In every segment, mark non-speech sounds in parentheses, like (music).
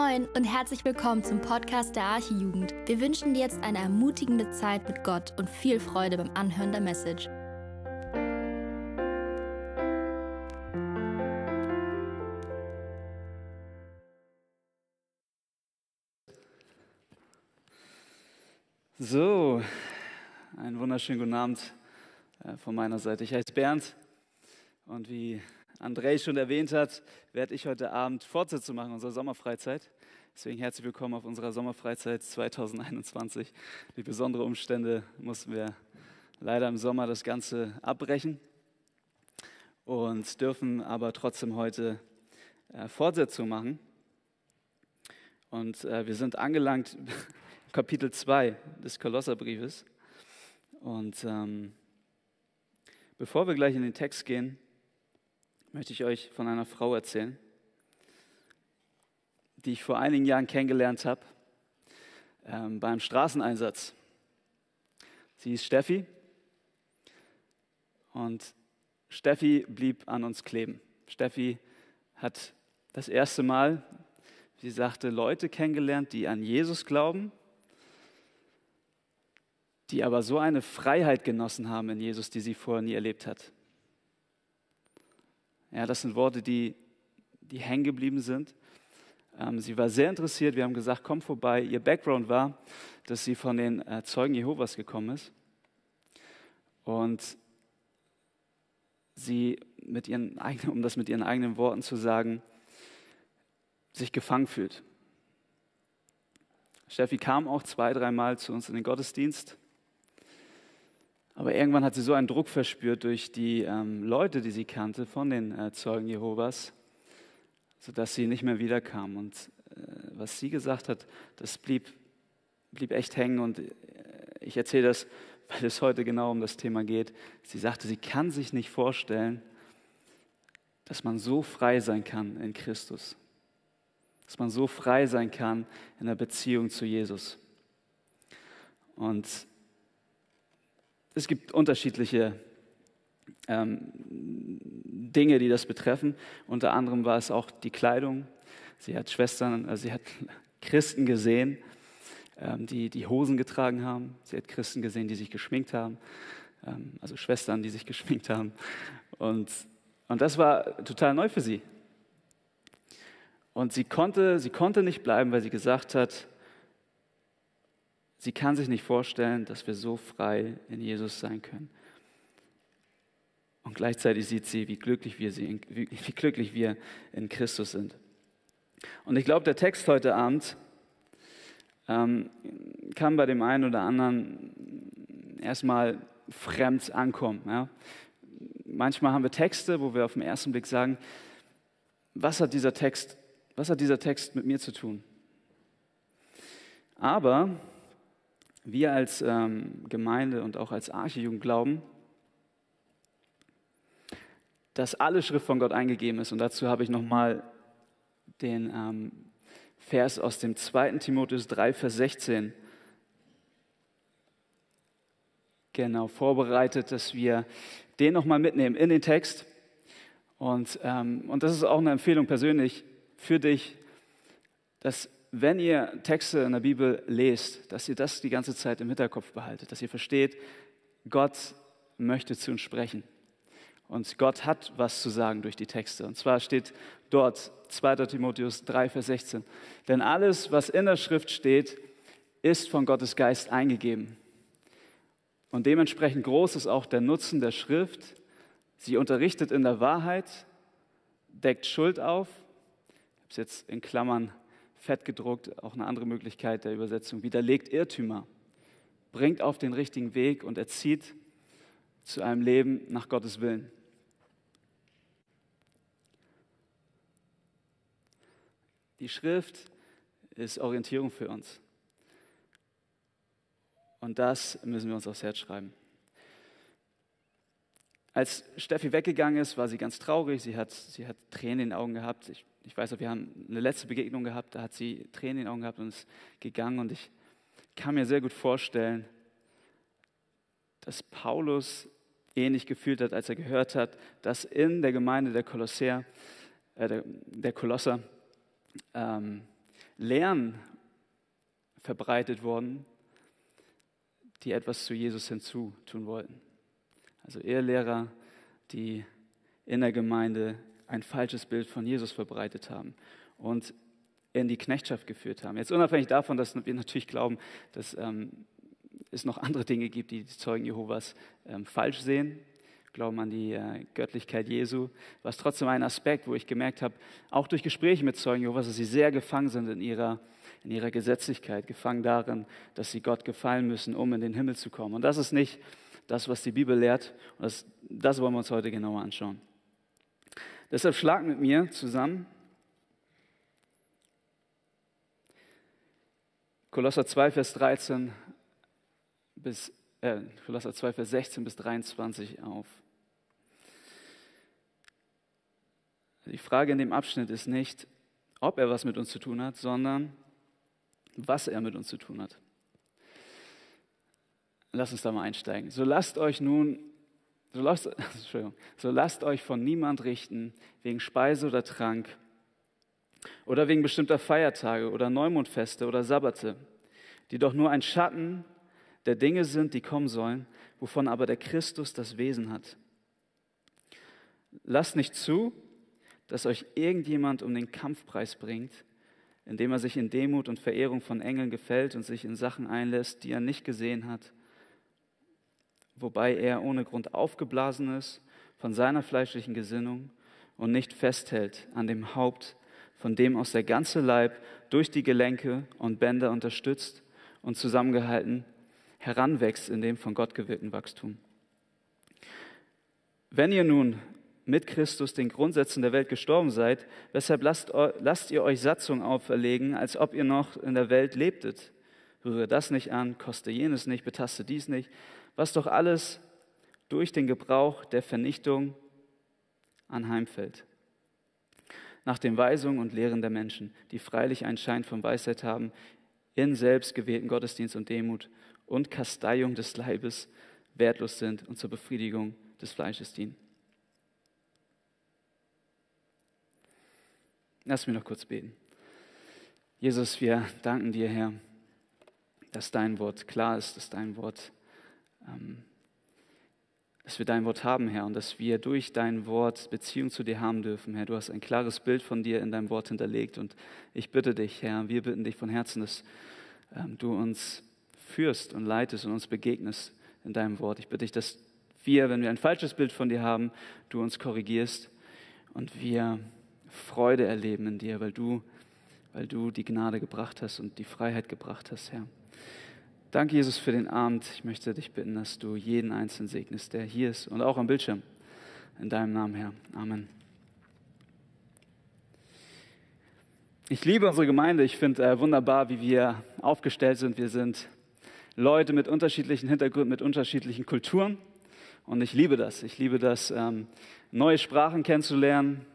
Moin und herzlich willkommen zum Podcast der Archijugend. Wir wünschen dir jetzt eine ermutigende Zeit mit Gott und viel Freude beim Anhören der Message. So, einen wunderschönen guten Abend äh, von meiner Seite. Ich heiße Bernd und wie André schon erwähnt hat, werde ich heute Abend Fortsetzung machen unserer Sommerfreizeit. Deswegen herzlich willkommen auf unserer Sommerfreizeit 2021. Die besonderen Umstände mussten wir leider im Sommer das Ganze abbrechen und dürfen aber trotzdem heute äh, Fortsetzung machen. Und äh, wir sind angelangt, (laughs) Kapitel 2 des Kolosserbriefes. Und ähm, bevor wir gleich in den Text gehen, möchte ich euch von einer Frau erzählen, die ich vor einigen Jahren kennengelernt habe ähm, beim Straßeneinsatz. Sie ist Steffi und Steffi blieb an uns kleben. Steffi hat das erste Mal, sie sagte, Leute kennengelernt, die an Jesus glauben, die aber so eine Freiheit genossen haben in Jesus, die sie vorher nie erlebt hat. Ja, das sind Worte, die, die hängen geblieben sind. Ähm, sie war sehr interessiert. Wir haben gesagt, komm vorbei. Ihr Background war, dass sie von den äh, Zeugen Jehovas gekommen ist. Und sie mit ihren (laughs) eigenen, um das mit ihren eigenen Worten zu sagen, sich gefangen fühlt. Steffi kam auch zwei, dreimal zu uns in den Gottesdienst. Aber irgendwann hat sie so einen Druck verspürt durch die ähm, Leute, die sie kannte, von den äh, Zeugen Jehovas, sodass sie nicht mehr wiederkam. Und äh, was sie gesagt hat, das blieb, blieb echt hängen. Und äh, ich erzähle das, weil es heute genau um das Thema geht. Sie sagte, sie kann sich nicht vorstellen, dass man so frei sein kann in Christus. Dass man so frei sein kann in der Beziehung zu Jesus. Und es gibt unterschiedliche ähm, Dinge, die das betreffen. Unter anderem war es auch die Kleidung. Sie hat Schwestern, also sie hat (laughs) Christen gesehen, ähm, die die Hosen getragen haben. Sie hat Christen gesehen, die sich geschminkt haben. Ähm, also Schwestern, die sich (laughs) geschminkt haben. Und, und das war total neu für sie. Und sie konnte, sie konnte nicht bleiben, weil sie gesagt hat, Sie kann sich nicht vorstellen, dass wir so frei in Jesus sein können. Und gleichzeitig sieht sie, wie glücklich wir, sie, wie, wie glücklich wir in Christus sind. Und ich glaube, der Text heute Abend ähm, kann bei dem einen oder anderen erstmal fremd ankommen. Ja? Manchmal haben wir Texte, wo wir auf den ersten Blick sagen, was hat dieser Text, was hat dieser Text mit mir zu tun? Aber wir als ähm, Gemeinde und auch als Archijugend glauben, dass alle Schrift von Gott eingegeben ist. Und dazu habe ich nochmal den ähm, Vers aus dem 2. Timotheus 3, Vers 16 genau vorbereitet, dass wir den nochmal mitnehmen in den Text. Und, ähm, und das ist auch eine Empfehlung persönlich für dich, dass wenn ihr Texte in der Bibel lest, dass ihr das die ganze Zeit im Hinterkopf behaltet, dass ihr versteht, Gott möchte zu uns sprechen. Und Gott hat was zu sagen durch die Texte. Und zwar steht dort 2. Timotheus 3, Vers 16. Denn alles, was in der Schrift steht, ist von Gottes Geist eingegeben. Und dementsprechend groß ist auch der Nutzen der Schrift. Sie unterrichtet in der Wahrheit, deckt Schuld auf. Ich habe es jetzt in Klammern fett gedruckt, auch eine andere Möglichkeit der Übersetzung, widerlegt Irrtümer, bringt auf den richtigen Weg und erzieht zu einem Leben nach Gottes Willen. Die Schrift ist Orientierung für uns. Und das müssen wir uns aufs Herz schreiben. Als Steffi weggegangen ist, war sie ganz traurig. Sie hat, sie hat Tränen in den Augen gehabt. Ich ich weiß auch, wir haben eine letzte Begegnung gehabt, da hat sie Tränen in den Augen gehabt und ist gegangen. Und ich kann mir sehr gut vorstellen, dass Paulus ähnlich gefühlt hat, als er gehört hat, dass in der Gemeinde der Kolosser, äh, der, der Kolosser ähm, Lehren verbreitet wurden, die etwas zu Jesus hinzutun wollten. Also Ehelehrer, die in der Gemeinde ein falsches Bild von Jesus verbreitet haben und in die Knechtschaft geführt haben. Jetzt unabhängig davon, dass wir natürlich glauben, dass ähm, es noch andere Dinge gibt, die die Zeugen Jehovas ähm, falsch sehen, glauben an die äh, Göttlichkeit Jesu, war es trotzdem ein Aspekt, wo ich gemerkt habe, auch durch Gespräche mit Zeugen Jehovas, dass sie sehr gefangen sind in ihrer, in ihrer Gesetzlichkeit, gefangen darin, dass sie Gott gefallen müssen, um in den Himmel zu kommen. Und das ist nicht das, was die Bibel lehrt. Und das, das wollen wir uns heute genauer anschauen. Deshalb schlag mit mir zusammen Kolosser 2, Vers 13 bis äh, Kolosser 2, Vers 16 bis 23 auf. Die Frage in dem Abschnitt ist nicht, ob er was mit uns zu tun hat, sondern was er mit uns zu tun hat. Lass uns da mal einsteigen. So lasst euch nun, so lasst, (laughs) so lasst euch von niemand richten wegen Speise oder Trank oder wegen bestimmter Feiertage oder Neumondfeste oder Sabbate, die doch nur ein Schatten der Dinge sind, die kommen sollen, wovon aber der Christus das Wesen hat. Lasst nicht zu, dass euch irgendjemand um den Kampfpreis bringt, indem er sich in Demut und Verehrung von Engeln gefällt und sich in Sachen einlässt, die er nicht gesehen hat, wobei er ohne Grund aufgeblasen ist von seiner fleischlichen Gesinnung und nicht festhält an dem Haupt, von dem aus der ganze Leib durch die Gelenke und Bänder unterstützt und zusammengehalten heranwächst in dem von Gott gewillten Wachstum. Wenn ihr nun mit Christus den Grundsätzen der Welt gestorben seid, weshalb lasst, lasst ihr euch Satzung auferlegen, als ob ihr noch in der Welt lebtet? Rühre das nicht an, koste jenes nicht, betaste dies nicht, was doch alles durch den Gebrauch der Vernichtung anheimfällt. Nach den Weisungen und Lehren der Menschen, die freilich einen Schein von Weisheit haben, in selbstgewählten Gottesdienst und Demut und Kasteiung des Leibes wertlos sind und zur Befriedigung des Fleisches dienen. Lass mich noch kurz beten. Jesus, wir danken dir, Herr, dass dein Wort klar ist, dass dein Wort, ähm, dass wir dein Wort haben, Herr, und dass wir durch dein Wort Beziehung zu dir haben dürfen, Herr. Du hast ein klares Bild von dir in deinem Wort hinterlegt und ich bitte dich, Herr, wir bitten dich von Herzen, dass ähm, du uns führst und leitest und uns begegnest in deinem Wort. Ich bitte dich, dass wir, wenn wir ein falsches Bild von dir haben, du uns korrigierst und wir Freude erleben in dir, weil du, weil du die Gnade gebracht hast und die Freiheit gebracht hast, Herr. Danke, Jesus, für den Abend. Ich möchte dich bitten, dass du jeden Einzelnen segnest, der hier ist und auch am Bildschirm. In deinem Namen, Herr. Amen. Ich liebe unsere Gemeinde. Ich finde äh, wunderbar, wie wir aufgestellt sind. Wir sind Leute mit unterschiedlichen Hintergründen, mit unterschiedlichen Kulturen. Und ich liebe das. Ich liebe das, ähm, neue Sprachen kennenzulernen,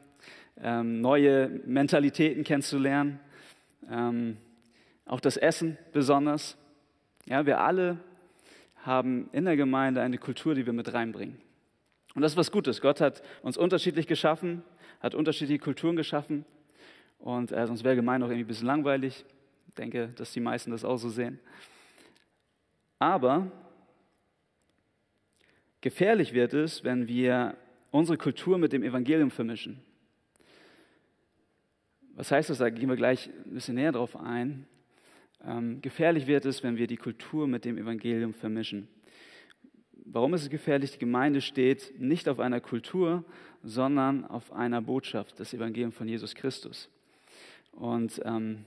ähm, neue Mentalitäten kennenzulernen, ähm, auch das Essen besonders. Ja, wir alle haben in der Gemeinde eine Kultur, die wir mit reinbringen. Und das ist was Gutes. Gott hat uns unterschiedlich geschaffen, hat unterschiedliche Kulturen geschaffen. Und äh, sonst wäre Gemeinde auch irgendwie ein bisschen langweilig. Ich denke, dass die meisten das auch so sehen. Aber gefährlich wird es, wenn wir unsere Kultur mit dem Evangelium vermischen. Was heißt das? Da gehen wir gleich ein bisschen näher drauf ein. Ähm, gefährlich wird es, wenn wir die Kultur mit dem Evangelium vermischen. Warum ist es gefährlich? Die Gemeinde steht nicht auf einer Kultur, sondern auf einer Botschaft, das Evangelium von Jesus Christus. Und ähm,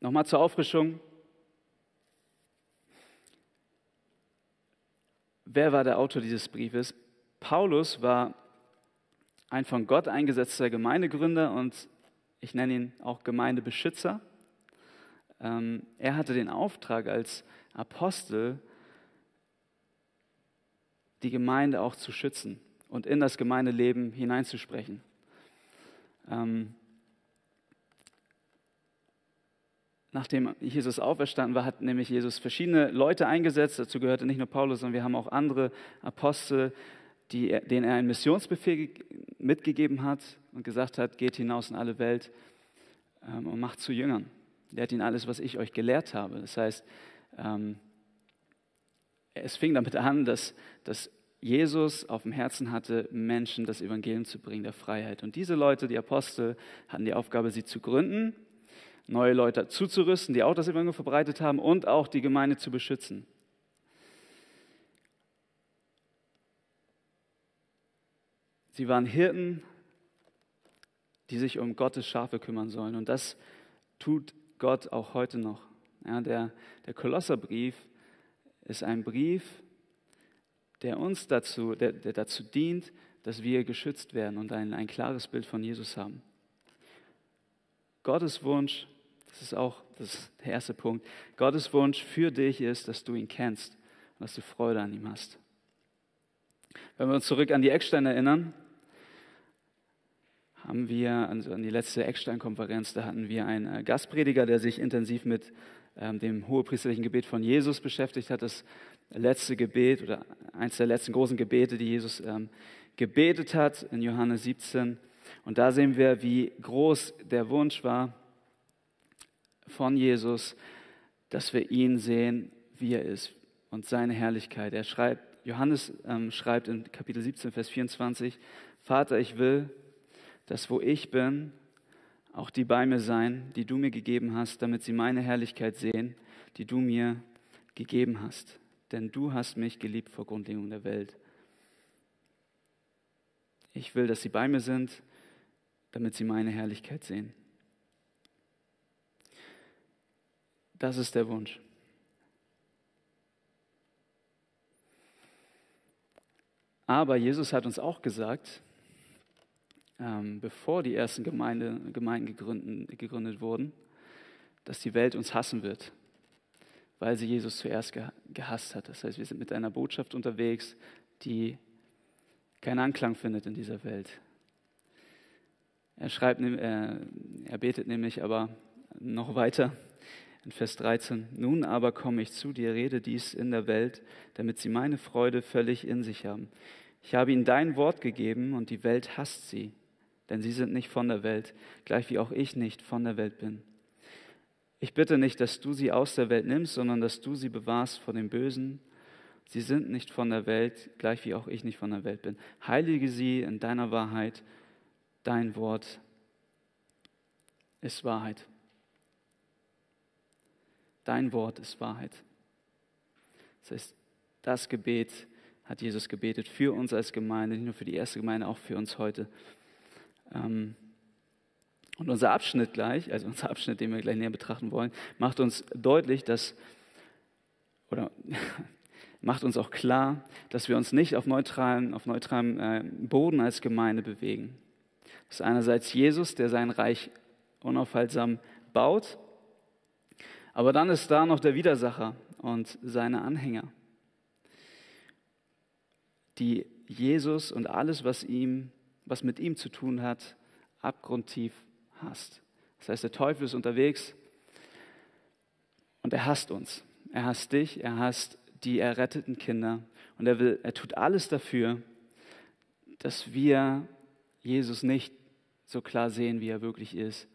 nochmal zur Auffrischung, Wer war der Autor dieses Briefes? Paulus war ein von Gott eingesetzter Gemeindegründer und ich nenne ihn auch Gemeindebeschützer. Ähm, er hatte den Auftrag als Apostel, die Gemeinde auch zu schützen und in das Gemeindeleben hineinzusprechen. Ähm, nachdem Jesus auferstanden war, hat nämlich Jesus verschiedene Leute eingesetzt. Dazu gehörte nicht nur Paulus, sondern wir haben auch andere Apostel, die, denen er einen Missionsbefehl mitgegeben hat und gesagt hat, geht hinaus in alle Welt ähm, und macht zu Jüngern. Lehrt ihn alles, was ich euch gelehrt habe. Das heißt, ähm, es fing damit an, dass, dass Jesus auf dem Herzen hatte, Menschen das Evangelium zu bringen, der Freiheit. Und diese Leute, die Apostel, hatten die Aufgabe, sie zu gründen, neue Leute zuzurüsten, die auch das Evangelium verbreitet haben und auch die Gemeinde zu beschützen. Sie waren Hirten, die sich um Gottes Schafe kümmern sollen. Und das tut Gott auch heute noch. Ja, der, der Kolosserbrief ist ein Brief, der uns dazu, der, der dazu dient, dass wir geschützt werden und ein, ein klares Bild von Jesus haben. Gottes Wunsch, das ist auch das ist der erste Punkt, Gottes Wunsch für dich ist, dass du ihn kennst und dass du Freude an ihm hast. Wenn wir uns zurück an die Ecksteine erinnern, haben wir, also an die letzte Eckstein-Konferenz, da hatten wir einen äh, Gastprediger, der sich intensiv mit ähm, dem hohepriesterlichen Gebet von Jesus beschäftigt hat. Das letzte Gebet oder eins der letzten großen Gebete, die Jesus ähm, gebetet hat in Johannes 17. Und da sehen wir, wie groß der Wunsch war von Jesus, dass wir ihn sehen, wie er ist und seine Herrlichkeit. Er schreibt, Johannes ähm, schreibt in Kapitel 17, Vers 24, Vater, ich will, dass wo ich bin, auch die bei mir sein, die du mir gegeben hast, damit sie meine Herrlichkeit sehen, die du mir gegeben hast. Denn du hast mich geliebt vor Grundlegung der Welt. Ich will, dass sie bei mir sind, damit sie meine Herrlichkeit sehen. Das ist der Wunsch. Aber Jesus hat uns auch gesagt, ähm, bevor die ersten Gemeinde, Gemeinden gegründet, gegründet wurden, dass die Welt uns hassen wird, weil sie Jesus zuerst gehasst hat. Das heißt, wir sind mit einer Botschaft unterwegs, die keinen Anklang findet in dieser Welt. Er schreibt, er, er betet nämlich aber noch weiter in Vers 13. Nun aber komme ich zu dir, rede dies in der Welt, damit sie meine Freude völlig in sich haben. Ich habe ihnen dein Wort gegeben und die Welt hasst sie denn sie sind nicht von der Welt, gleich wie auch ich nicht von der Welt bin. Ich bitte nicht, dass du sie aus der Welt nimmst, sondern dass du sie bewahrst vor dem Bösen. Sie sind nicht von der Welt, gleich wie auch ich nicht von der Welt bin. Heilige sie in deiner Wahrheit. Dein Wort ist Wahrheit. Dein Wort ist Wahrheit. Das heißt, das Gebet hat Jesus gebetet für uns als Gemeinde, nicht nur für die erste Gemeinde, auch für uns heute. Ähm, und unser Abschnitt gleich, also (laughs) unser Abschnitt, den wir gleich näher betrachten wollen, macht uns deutlich, dass, oder (laughs) macht uns auch klar, dass wir uns nicht auf neutralem, auf neutralem äh, Boden als Gemeinde bewegen. Das ist einerseits Jesus, der sein Reich unaufhaltsam baut, aber dann ist da noch der Widersacher und seine Anhänger, die Jesus und alles, was ihm was mit ihm zu tun hat, abgrundtief hasst. Das heißt, der Teufel ist unterwegs und er hasst uns. Er hasst dich, er hasst die erretteten Kinder und er, will, er tut alles dafür, dass wir Jesus nicht so klar sehen, wie er wirklich ist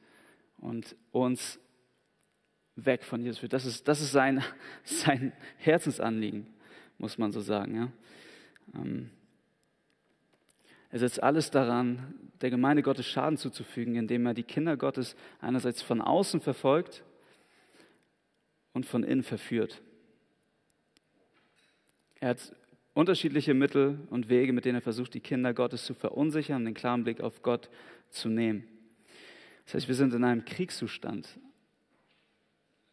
und uns weg von Jesus führt. Das ist, das ist sein, (laughs) sein Herzensanliegen, muss man so sagen. Ja? Ähm, er setzt alles daran, der Gemeinde Gottes Schaden zuzufügen, indem er die Kinder Gottes einerseits von außen verfolgt und von innen verführt. Er hat unterschiedliche Mittel und Wege, mit denen er versucht, die Kinder Gottes zu verunsichern und den klaren Blick auf Gott zu nehmen. Das heißt, wir sind in einem Kriegszustand.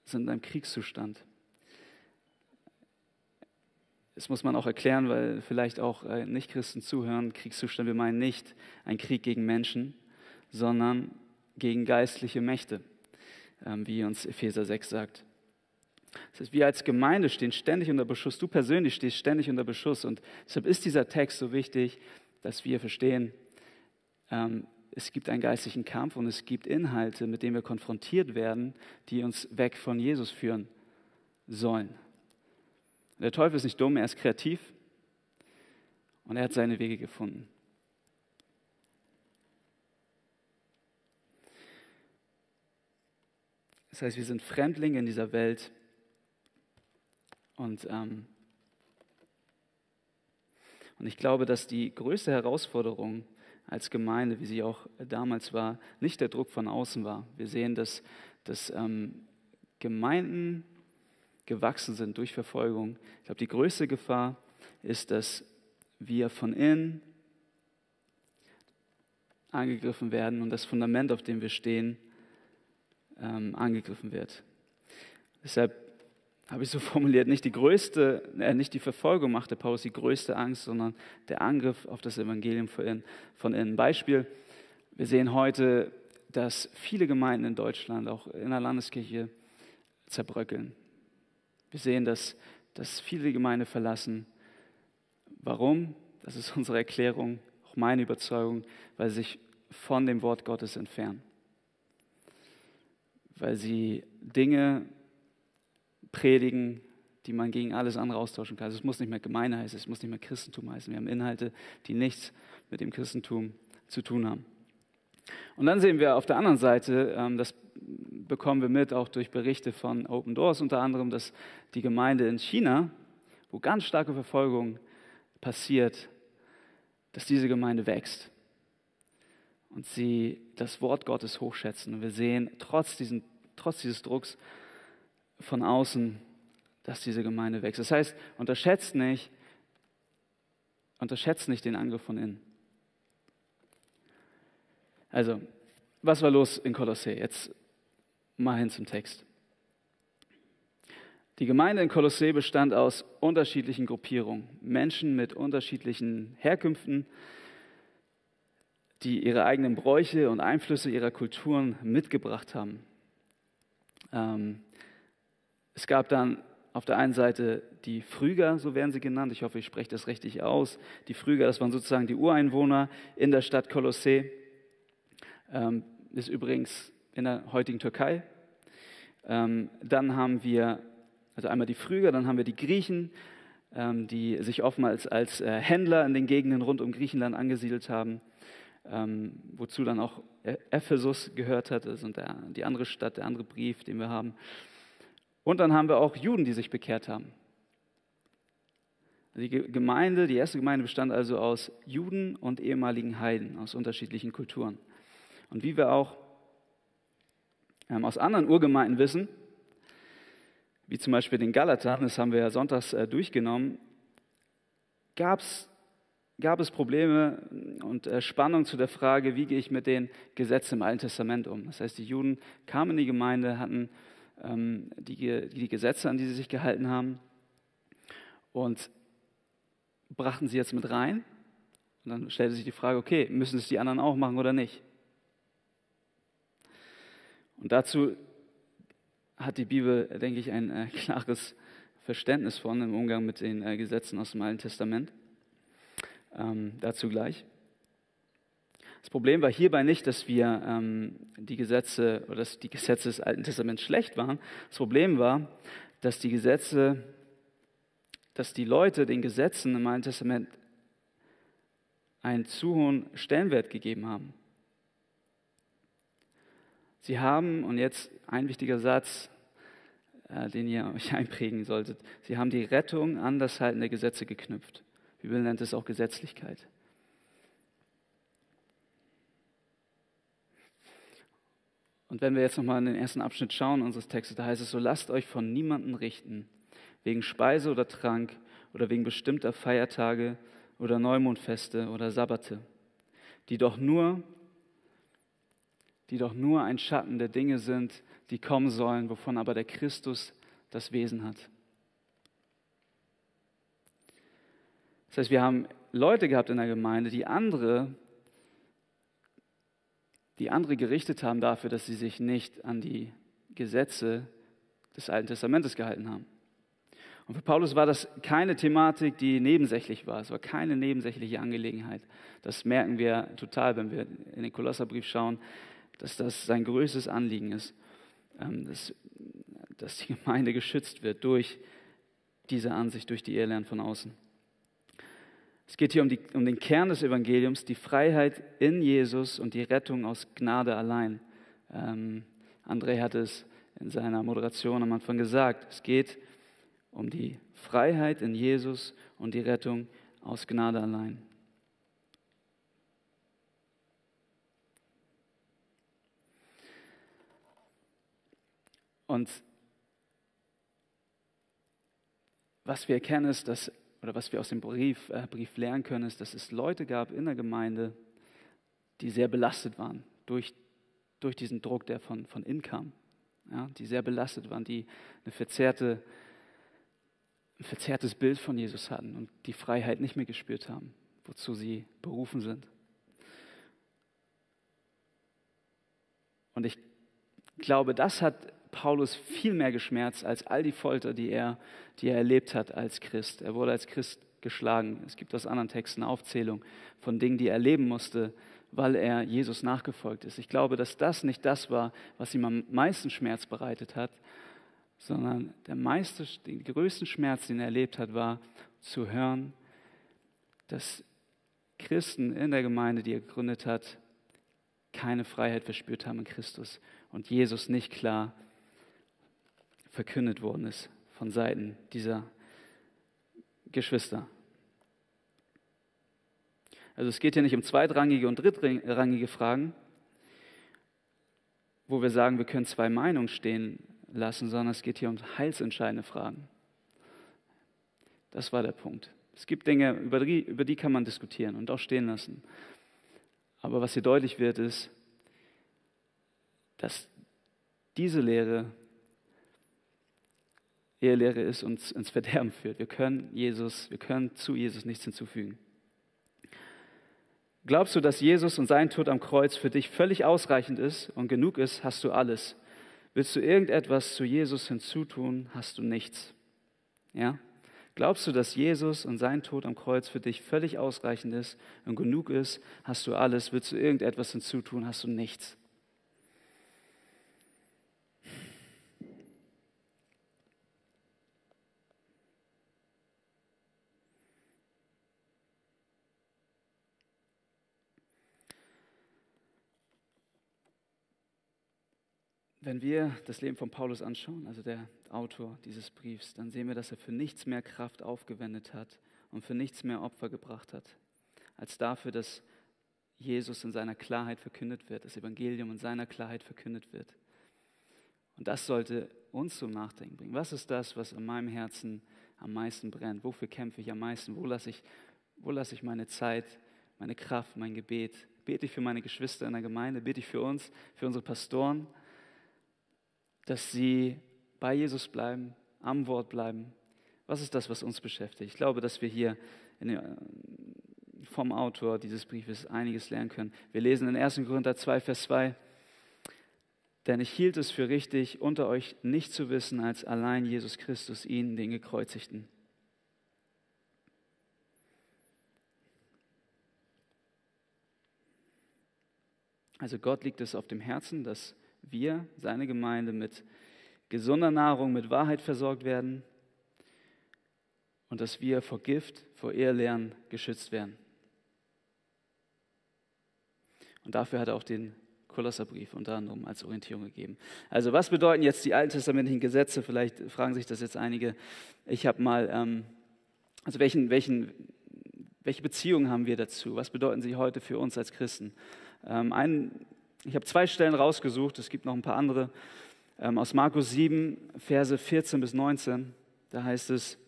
Wir sind in einem Kriegszustand. Das muss man auch erklären, weil vielleicht auch äh, Nichtchristen zuhören. Kriegszustand, wir meinen nicht ein Krieg gegen Menschen, sondern gegen geistliche Mächte, ähm, wie uns Epheser 6 sagt. Das heißt, wir als Gemeinde stehen ständig unter Beschuss. Du persönlich stehst ständig unter Beschuss. Und deshalb ist dieser Text so wichtig, dass wir verstehen, ähm, es gibt einen geistlichen Kampf und es gibt Inhalte, mit denen wir konfrontiert werden, die uns weg von Jesus führen sollen. Der Teufel ist nicht dumm, er ist kreativ und er hat seine Wege gefunden. Das heißt, wir sind Fremdlinge in dieser Welt. Und, ähm, und ich glaube, dass die größte Herausforderung als Gemeinde, wie sie auch damals war, nicht der Druck von außen war. Wir sehen, dass, dass ähm, Gemeinden gewachsen sind durch Verfolgung. Ich glaube, die größte Gefahr ist, dass wir von innen angegriffen werden und das Fundament, auf dem wir stehen, ähm, angegriffen wird. Deshalb habe ich so (laughs) formuliert, nicht die größte, äh, nicht die Verfolgung machte Paulus die größte Angst, sondern der Angriff auf das Evangelium von innen. Von innen. Beispiel, wir sehen heute, dass viele Gemeinden in Deutschland, auch in der Landeskirche, zerbröckeln. Wir sehen, dass, dass viele Gemeinden verlassen. Warum? Das ist unsere Erklärung, auch meine Überzeugung, weil sie sich von dem Wort Gottes entfernen. Weil sie Dinge predigen, die man gegen alles andere austauschen kann. Also es muss nicht mehr Gemeinde heißen, es muss nicht mehr Christentum heißen. Wir haben Inhalte, die nichts mit dem Christentum zu tun haben. Und dann sehen wir auf der anderen Seite, ähm, das bekommen wir mit, auch durch Berichte von Open Doors unter anderem, dass die Gemeinde in China, wo ganz starke Verfolgung passiert, dass diese Gemeinde wächst und sie das Wort Gottes hochschätzen. Und wir sehen trotz, diesen, trotz dieses Drucks von außen, dass diese Gemeinde wächst. Das heißt, unterschätzt nicht, unterschätzt nicht den Angriff von innen. Also, was war los in Kolossee? Jetzt mal hin zum Text. Die Gemeinde in Kolossee bestand aus unterschiedlichen Gruppierungen, Menschen mit unterschiedlichen Herkünften, die ihre eigenen Bräuche und Einflüsse ihrer Kulturen mitgebracht haben. Ähm, es gab dann auf der einen Seite die Phryger, so werden sie genannt. Ich hoffe, ich spreche das richtig aus. Die Phryger, das waren sozusagen die Ureinwohner in der Stadt Kolossee. Ähm, ist übrigens in der heutigen Türkei. Ähm, dann haben wir, also einmal die Phryger, dann haben wir die Griechen, ähm, die sich oftmals als äh, Händler in den Gegenden rund um Griechenland angesiedelt haben, ähm, wozu dann auch Ephesus gehört hat, also der, die andere Stadt, der andere Brief, den wir haben. Und dann haben wir auch Juden, die sich bekehrt haben. Die Gemeinde, die erste Gemeinde bestand also aus Juden und ehemaligen Heiden aus unterschiedlichen Kulturen. Und wie wir auch aus anderen Urgemeinden wissen, wie zum Beispiel den Galatern, das haben wir ja sonntags äh, durchgenommen, gab's, gab es Probleme und äh, Spannung zu der Frage, wie gehe ich mit den Gesetzen im Alten Testament um. Das heißt, die Juden kamen in die Gemeinde, hatten ähm, die, die Gesetze, an die sie sich gehalten haben, und brachten sie jetzt mit rein. Und dann stellte sich die Frage, okay, müssen es die anderen auch machen oder nicht? Und dazu hat die Bibel, denke ich, ein äh, (laughs) klares Verständnis von im Umgang mit den äh, Gesetzen aus dem Alten Testament. Ähm, dazu gleich. Das Problem war hierbei nicht, dass wir ähm, die Gesetze oder dass die Gesetze des Alten Testaments schlecht waren. Das Problem war, dass die Gesetze, dass die Leute den Gesetzen im Alten Testament einen zu hohen Stellenwert gegeben haben. Sie haben, und jetzt ein wichtiger Satz, äh, den ihr (laughs) euch einprägen solltet, sie haben die Rettung an das Halten der Gesetze geknüpft. Die Bibel nennt es auch Gesetzlichkeit. Und wenn wir jetzt nochmal in den ersten Abschnitt schauen unseres Textes, da heißt es so, lasst euch von niemandem richten, wegen Speise oder Trank oder wegen bestimmter Feiertage oder Neumondfeste oder Sabbate, die doch nur, die doch nur ein Schatten der Dinge sind, die kommen sollen, wovon aber der Christus das Wesen hat. Das heißt, wir haben Leute gehabt in der Gemeinde, die andere die andere gerichtet haben dafür, dass sie sich nicht an die Gesetze des Alten Testamentes gehalten haben. Und für Paulus war das keine Thematik, die nebensächlich war. Es war keine nebensächliche Angelegenheit. Das merken wir total, wenn wir in den Kolosserbrief schauen, dass das sein größtes Anliegen ist, ähm, dass, dass die Gemeinde geschützt wird durch diese Ansicht, durch die Irrlehren von außen. Es geht hier um, die, um, den Kern des Evangeliums, die Freiheit in Jesus und die Rettung aus Gnade allein. Ähm, André hat es in seiner Moderation am Anfang gesagt. Es geht um die Freiheit in Jesus und die Rettung aus Gnade allein. Und was wir erkennen ist, dass, oder was wir aus dem Brief, äh, Brief lernen können, ist, dass es Leute gab in der Gemeinde, die sehr belastet waren durch, durch diesen Druck, der von, von innen kam. Ja, die sehr belastet waren, die eine verzerrte, ein verzerrtes Bild von Jesus hatten und die Freiheit nicht mehr gespürt haben, wozu sie berufen sind. Und ich glaube, das hat Paulus viel mehr geschmerzt als all die Folter, die er, die er erlebt hat als Christ. Er wurde als Christ geschlagen. Es gibt aus anderen Texten Aufzählung von Dingen, die er erleben musste, weil er Jesus nachgefolgt ist. Ich glaube, dass das nicht das war, was ihm am meisten Schmerz bereitet hat, sondern der meiste, den größten Schmerz, den er erlebt hat, war zu hören, dass Christen in der Gemeinde, die er gegründet hat, keine Freiheit verspürt haben in Christus und Jesus nicht klar verkündet worden ist von Seiten dieser Geschwister. Also es geht hier nicht um zweitrangige und drittrangige Fragen, wo wir sagen, wir können zwei Meinungen stehen lassen, sondern es geht hier um heilsentscheidende Fragen. Das war der Punkt. Es gibt Dinge, über die, über die kann man diskutieren und auch stehen lassen. Aber was hier deutlich wird, ist, dass diese Lehre Ehelehre ist und ins Verderben führt. Wir können Jesus, wir können zu Jesus nichts hinzufügen. Glaubst du, dass Jesus und sein Tod am Kreuz für dich völlig ausreichend ist und genug ist, hast du alles. Willst du irgendetwas zu Jesus hinzutun, hast du nichts. Ja? Glaubst du, dass Jesus und sein Tod am Kreuz für dich völlig ausreichend ist und genug ist, hast du alles. Willst du irgendetwas hinzutun, hast du nichts. Wenn wir das Leben von Paulus anschauen, also der Autor dieses Briefs, dann sehen wir, dass er für nichts mehr Kraft aufgewendet hat und für nichts mehr Opfer gebracht hat, als dafür, dass Jesus in seiner Klarheit verkündet wird, das Evangelium in seiner Klarheit verkündet wird. Und das sollte uns zum Nachdenken bringen. Was ist das, was in meinem Herzen am meisten brennt? Wofür kämpfe ich am meisten? Wo lasse ich, wo lasse ich meine Zeit, meine Kraft, mein Gebet? Bete ich für meine Geschwister in der Gemeinde? Bete ich für uns, für unsere Pastoren? Dass sie bei Jesus bleiben, am Wort bleiben. Was ist das, was uns beschäftigt? Ich glaube, dass wir hier den, vom Autor dieses Briefes einiges lernen können. Wir lesen in 1. Korinther 2, Vers 2, denn ich hielt es für richtig, unter euch nicht zu wissen, als allein Jesus Christus, ihn, den Gekreuzigten. Also Gott liegt es auf dem Herzen, dass wir, seine Gemeinde, mit gesunder Nahrung, mit Wahrheit versorgt werden und dass wir vor Gift, vor Ehrlehren geschützt werden. Und dafür hat er auch den Kolosserbrief unter anderem als Orientierung gegeben. Also was bedeuten jetzt die alttestamentlichen Gesetze? Vielleicht fragen sich das jetzt einige. Ich habe mal, ähm, also welchen, welchen, welche Beziehungen haben wir dazu? Was bedeuten sie heute für uns als Christen? Ähm, ein ich habe zwei Stellen rausgesucht, es gibt noch ein paar andere. Ähm, aus Markus 7, Verse 14 bis 19, da heißt es,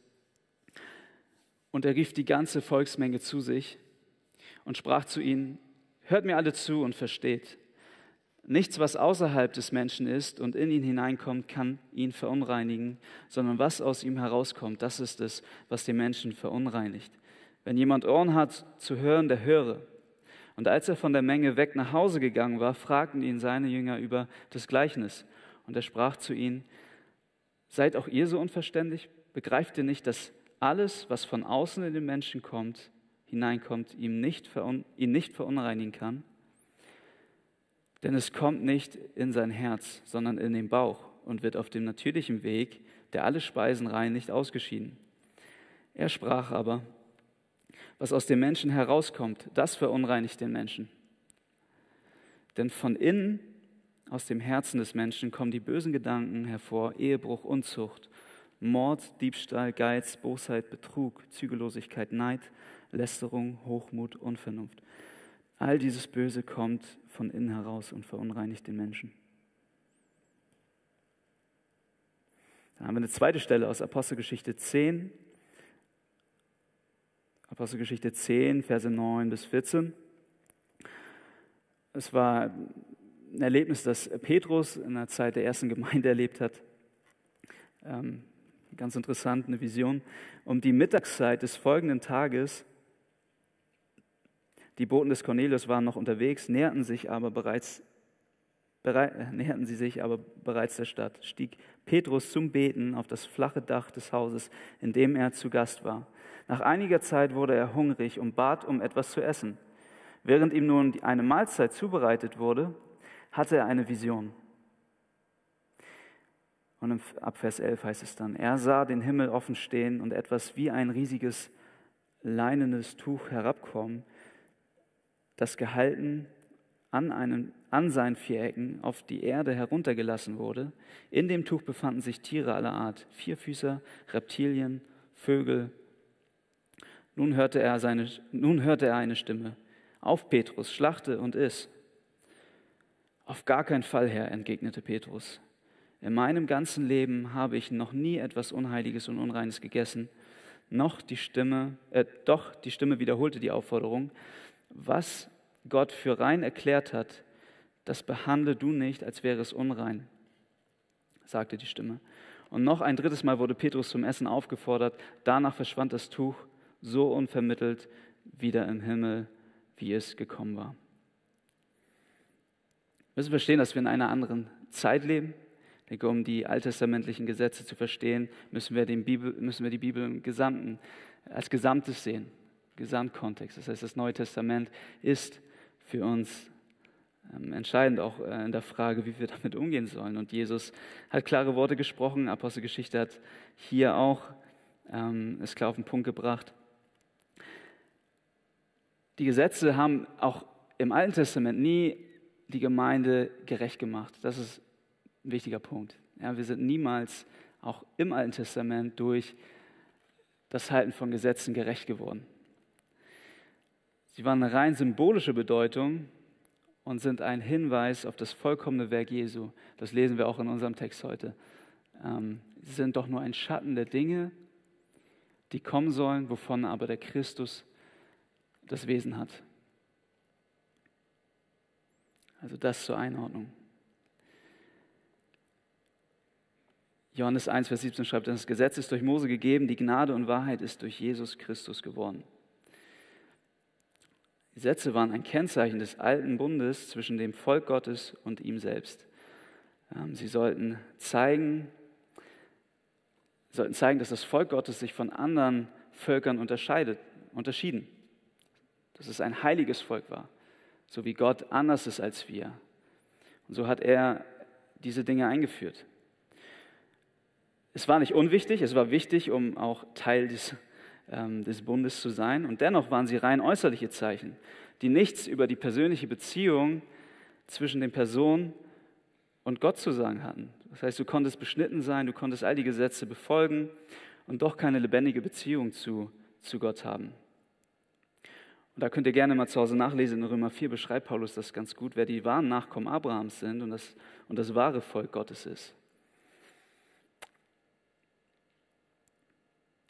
und er rief die ganze Volksmenge zu sich und sprach zu ihnen, hört mir alle zu und versteht. Nichts, was außerhalb des Menschen ist und in ihn hineinkommt, kann ihn verunreinigen, sondern was aus ihm herauskommt, das ist es, was den Menschen verunreinigt. Wenn jemand Ohren hat zu hören, der höre. Und als er von der Menge weg nach Hause gegangen war, fragten ihn seine Jünger über das Gleichnis. Und er sprach zu ihnen, seid auch ihr so unverständlich? Begreift ihr nicht, dass alles, was von außen in den Menschen kommt, hineinkommt, ihn nicht, ihn nicht verunreinigen kann? Denn es kommt nicht in sein Herz, sondern in den Bauch und wird auf dem natürlichen Weg, der alle Speisen reinigt, ausgeschieden. Er sprach aber, was aus dem Menschen herauskommt, das verunreinigt den Menschen. Denn von innen aus dem Herzen des Menschen kommen die bösen Gedanken hervor, Ehebruch, Unzucht, Mord, Diebstahl, Geiz, Bosheit, Betrug, Zügellosigkeit, Neid, Lästerung, Hochmut, Unvernunft. All dieses Böse kommt von innen heraus und verunreinigt den Menschen. Dann haben wir eine zweite Stelle aus Apostelgeschichte 10. Apostelgeschichte 10, Verse 9 bis 14. Es war ein Erlebnis, das Petrus in der Zeit der ersten Gemeinde (laughs) erlebt hat. Ähm, ganz interessant, eine Vision. Um die Mittagszeit des folgenden Tages, die Boten des Cornelius waren noch unterwegs, näherten sich aber bereits bereit, näherten sie sich aber bereits der Stadt, stieg Petrus zum Beten auf das flache Dach des Hauses, in dem er zu Gast war. Nach einiger Zeit wurde er hungrig und bat um etwas zu essen. Während ihm nun eine Mahlzeit zubereitet wurde, hatte er eine Vision. Und ab Vers 11 heißt es dann, er sah den Himmel offen stehen und etwas wie ein riesiges leinenes Tuch herabkommen, das gehalten an, einen, an seinen Vierecken auf die Erde heruntergelassen wurde. In dem Tuch befanden sich Tiere aller Art, Vierfüßer, Reptilien, Vögel. Nun hörte er, seine, nun hörte er eine Stimme. Auf, Petrus, schlachte und iss. Auf gar keinen Fall, Herr, entgegnete Petrus. In meinem ganzen Leben habe ich noch nie etwas Unheiliges und Unreines gegessen. Noch die Stimme, äh, doch die Stimme wiederholte die Aufforderung. Was Gott für rein erklärt hat, das behandle du nicht, als wäre es unrein, sagte die Stimme. Und noch ein drittes Mal wurde Petrus zum Essen aufgefordert. Danach verschwand das Tuch so unvermittelt wieder im Himmel, wie es gekommen war. Wir müssen verstehen, dass wir in einer anderen Zeit leben. Um die alttestamentlichen Gesetze zu verstehen, müssen wir, Bibel, müssen wir die Bibel im Gesamten, als Gesamtes sehen, Gesamtkontext. Das heißt, das Neue Testament ist für uns ähm, entscheidend auch äh, in der Frage, wie wir damit umgehen sollen. Und Jesus hat klare Worte gesprochen. Apostelgeschichte hat hier auch ähm, es klar auf den Punkt gebracht. Die Gesetze haben auch im Alten Testament nie die Gemeinde gerecht gemacht. Das ist ein wichtiger Punkt. Ja, wir sind niemals auch im Alten Testament durch das Halten von Gesetzen gerecht geworden. Sie waren eine rein symbolische Bedeutung und sind ein Hinweis auf das vollkommene Werk Jesu. Das lesen wir auch in unserem Text heute. Ähm, sie sind doch nur ein Schatten der Dinge, die kommen sollen, wovon aber der Christus das Wesen hat. Also das zur Einordnung. Johannes 1, Vers 17 schreibt, das Gesetz ist durch Mose gegeben, die Gnade und Wahrheit ist durch Jesus Christus geworden. Die Sätze waren ein Kennzeichen des alten Bundes zwischen dem Volk Gottes und ihm selbst. Ähm, sie sollten zeigen, sollten zeigen, dass das Volk Gottes sich von anderen Völkern unterscheidet, unterschieden. Dass es ein heiliges Volk war, so wie Gott anders ist als wir. Und so hat er diese Dinge eingeführt. Es war nicht unwichtig, es war wichtig, um auch Teil des ähm, des Bundes zu sein. Und dennoch waren sie rein äußerliche Zeichen, die nichts über die persönliche Beziehung zwischen den Personen und Gott zu sagen hatten. Das heißt, du konntest beschnitten sein, du konntest all die Gesetze befolgen und doch keine lebendige Beziehung zu, zu Gott haben. Und da könnt ihr gerne mal zu Hause nachlesen, in Römer 4 beschreibt Paulus das ganz gut, wer die wahren Nachkommen Abrahams sind und das, und das wahre Volk Gottes ist.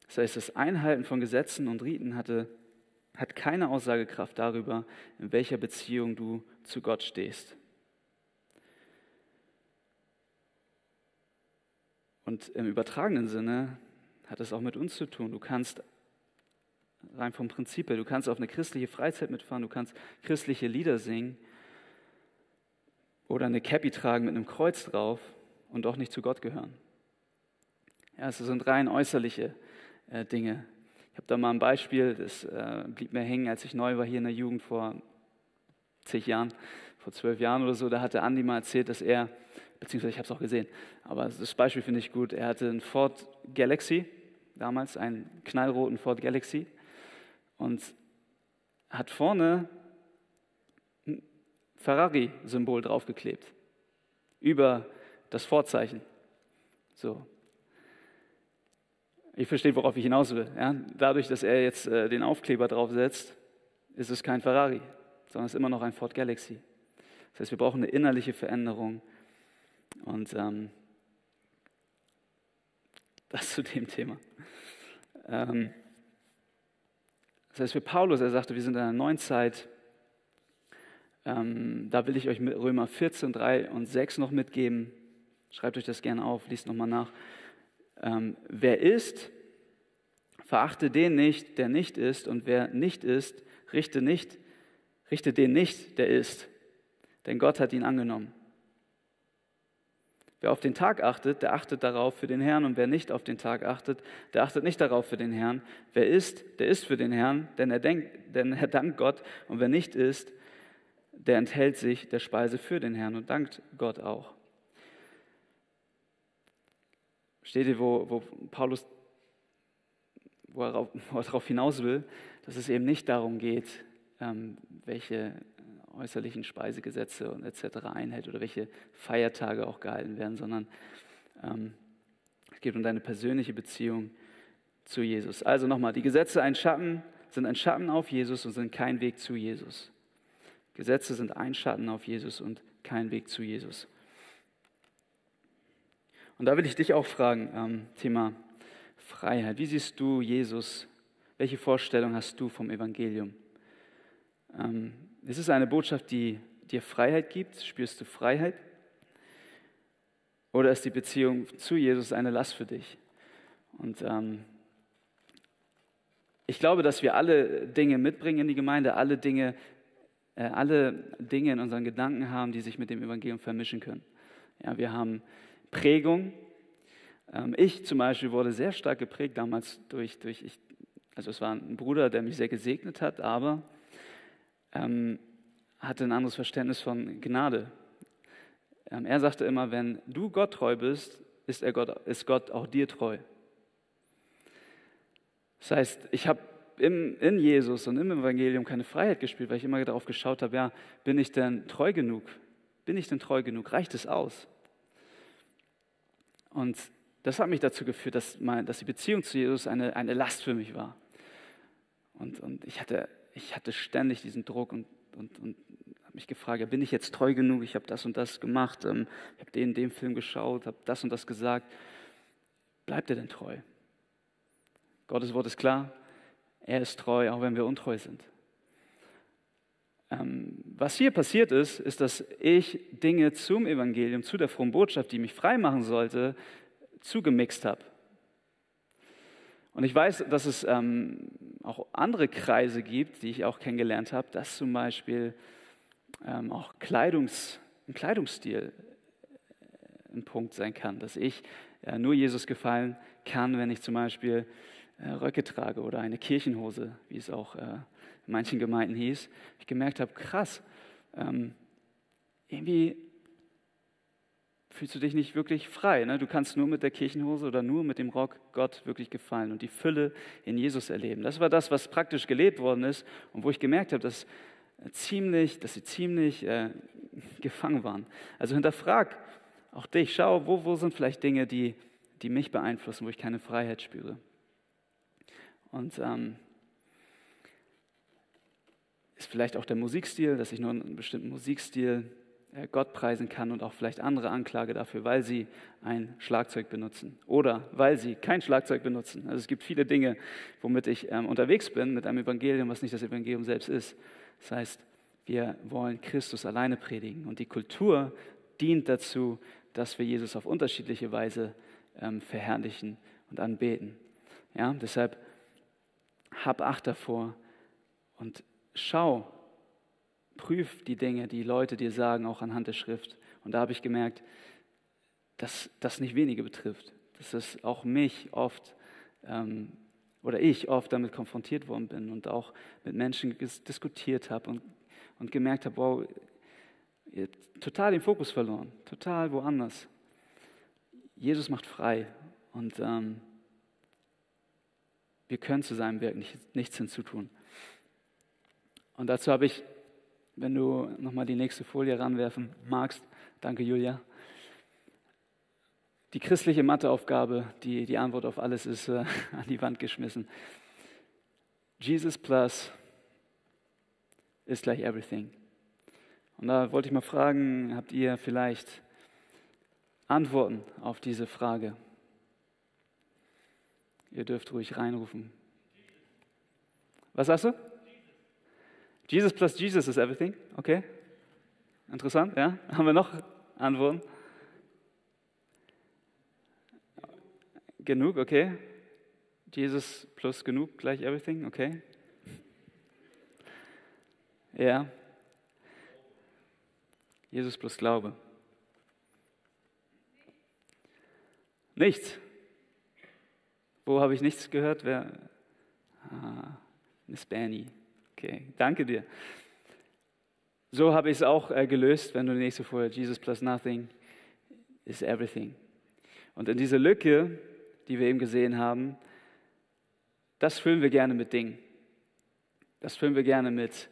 Das heißt, das Einhalten von Gesetzen und Riten hatte, hat keine Aussagekraft darüber, in welcher Beziehung du zu Gott stehst. Und im übertragenen Sinne hat es auch mit uns zu tun. Du kannst rein vom Prinzip her, du kannst auf eine christliche Freizeit mitfahren, du kannst christliche Lieder singen oder eine Cappy tragen mit einem Kreuz drauf und doch nicht zu Gott gehören. Ja, es sind rein äußerliche äh, Dinge. Ich habe da mal ein Beispiel, das äh, blieb mir hängen, als ich neu war hier in der Jugend vor zig Jahren, vor zwölf Jahren oder so. Da hatte Andi mal erzählt, dass er, beziehungsweise ich habe es auch gesehen, aber das Beispiel finde ich gut. Er hatte einen Ford Galaxy, damals einen knallroten Ford Galaxy und hat vorne ein Ferrari-Symbol draufgeklebt. über das Vorzeichen. So. Ich verstehe, worauf ich hinaus will. Ja? Dadurch, dass er jetzt äh, den Aufkleber draufsetzt, ist es kein Ferrari, sondern es ist immer noch ein Ford Galaxy. Das heißt, wir brauchen eine innerliche Veränderung. Und ähm, (laughs) das zu dem Thema. Ähm, das heißt, für Paulus, er sagte, wir sind in einer neuen Zeit. Ähm, da will ich euch Römer 14, 3 und 6 noch mitgeben. Schreibt euch das gerne auf, liest nochmal nach. Ähm, wer ist, verachte den nicht, der nicht ist, und wer nicht ist, richte nicht, richte den nicht, der ist, denn Gott hat ihn angenommen. Wer auf den Tag achtet, der achtet darauf für den Herrn, und wer nicht auf den Tag achtet, der achtet nicht darauf für den Herrn. Wer isst, der isst für den Herrn, denn er, denkt, denn er dankt Gott, und wer nicht isst, der enthält sich der Speise für den Herrn und dankt Gott auch. Steht ihr, wo, wo Paulus, wo er, darauf hinaus will, dass es eben nicht darum geht, ähm, welche äußerlichen Speisegesetze und etc. einhält oder welche Feiertage auch gehalten werden, sondern ähm, es geht um deine persönliche Beziehung zu Jesus. Also nochmal, die Gesetze ein Schatten, sind ein Schatten auf Jesus und sind kein Weg zu Jesus. Gesetze sind ein Schatten auf Jesus und kein Weg zu Jesus. Und da will ich dich auch fragen, ähm, Thema Freiheit. Wie siehst du Jesus? Welche Vorstellung hast du vom Evangelium? Ähm, ist es eine Botschaft, die dir Freiheit gibt? Spürst du Freiheit? Oder ist die Beziehung zu Jesus eine Last für dich? Und ähm, ich glaube, dass wir alle Dinge mitbringen in die Gemeinde, alle Dinge, äh, alle Dinge in unseren Gedanken haben, die sich mit dem Evangelium vermischen können. Ja, wir haben Prägung. Ähm, ich zum Beispiel wurde sehr stark geprägt damals durch, durch ich, also es war ein Bruder, der mich sehr gesegnet hat, aber ähm, hatte ein anderes Verständnis von Gnade. Ähm, er sagte immer, wenn du Gott treu bist, ist, er Gott, ist Gott auch dir treu. Das heißt, ich habe in Jesus und im Evangelium keine Freiheit gespielt, weil ich immer darauf geschaut habe, ja, bin ich denn treu genug? Bin ich denn treu genug? Reicht es aus? Und das hat mich dazu geführt, dass, mein, dass die Beziehung zu Jesus eine, eine Last für mich war. Und, und ich hatte ich hatte ständig diesen Druck und, und, und habe mich gefragt, ja, bin ich jetzt treu genug? Ich habe das und das gemacht, ähm, ich habe den, den Film geschaut, habe das und das gesagt. Bleibt er denn treu? Gottes Wort ist klar, er ist treu, auch wenn wir untreu sind. Ähm, was hier passiert ist, ist, dass ich Dinge zum Evangelium, zu der frohen Botschaft, die mich frei machen sollte, zugemixt habe. Und ich weiß, dass es ähm, auch andere Kreise gibt, die ich auch kennengelernt habe, dass zum Beispiel ähm, auch Kleidungs, ein Kleidungsstil äh, ein Punkt sein kann, dass ich äh, nur Jesus gefallen kann, wenn ich zum Beispiel äh, Röcke trage oder eine Kirchenhose, wie es auch äh, in manchen Gemeinden hieß. Ich gemerkt habe, krass, ähm, irgendwie fühlst du dich nicht wirklich frei. Ne? Du kannst nur mit der Kirchenhose oder nur mit dem Rock Gott wirklich gefallen und die Fülle in Jesus erleben. Das war das, was praktisch gelebt worden ist und wo ich gemerkt habe, dass, ziemlich, dass sie ziemlich äh, gefangen waren. Also hinterfrag auch dich, schau, wo, wo sind vielleicht Dinge, die, die mich beeinflussen, wo ich keine Freiheit spüre. Und ähm, ist vielleicht auch der Musikstil, dass ich nur einen bestimmten Musikstil äh, Gott preisen kann und auch vielleicht andere Anklage dafür, weil sie ein Schlagzeug benutzen oder weil sie kein Schlagzeug benutzen. Also es gibt viele Dinge, womit ich ähm, unterwegs bin mit einem Evangelium, was nicht das Evangelium selbst ist. Das heißt, wir wollen Christus alleine predigen und die Kultur dient dazu, dass wir Jesus auf unterschiedliche Weise ähm, verherrlichen und anbeten. Ja, deshalb hab Acht davor und schau, prüf die Dinge, die Leute dir sagen, auch anhand der Schrift. Und da habe ich gemerkt, dass das nicht wenige betrifft, dass es auch mich oft ähm, oder ich oft damit konfrontiert worden bin und auch mit Menschen diskutiert habe und, und gemerkt habe, wow, total den Fokus verloren, total woanders. Jesus macht frei und ähm, wir können zu seinem Werk nicht, nichts hinzutun. Und dazu habe ich wenn du nochmal die nächste Folie ranwerfen magst. Danke, Julia. Die christliche Matheaufgabe, die, die Antwort auf alles ist äh, (laughs) an die Wand geschmissen. Jesus plus ist gleich everything. Und da wollte ich mal fragen, habt ihr vielleicht Antworten auf diese Frage? Ihr dürft ruhig reinrufen. Was sagst du? Jesus plus Jesus is everything. Okay. Interessant, ja? (laughs) Haben wir noch Antworten? Genug, okay. Jesus plus genug gleich everything, okay. Ja. Jesus plus Glaube. Nichts. Wo habe ich nichts gehört? Wer? Ah, Miss Benny. Okay, danke dir. So habe ich es auch äh, gelöst, wenn du die nächste Folie, Jesus plus nothing is everything. Und in diese Lücke, die wir eben gesehen haben, das füllen wir gerne mit Dingen. Das füllen wir gerne mit,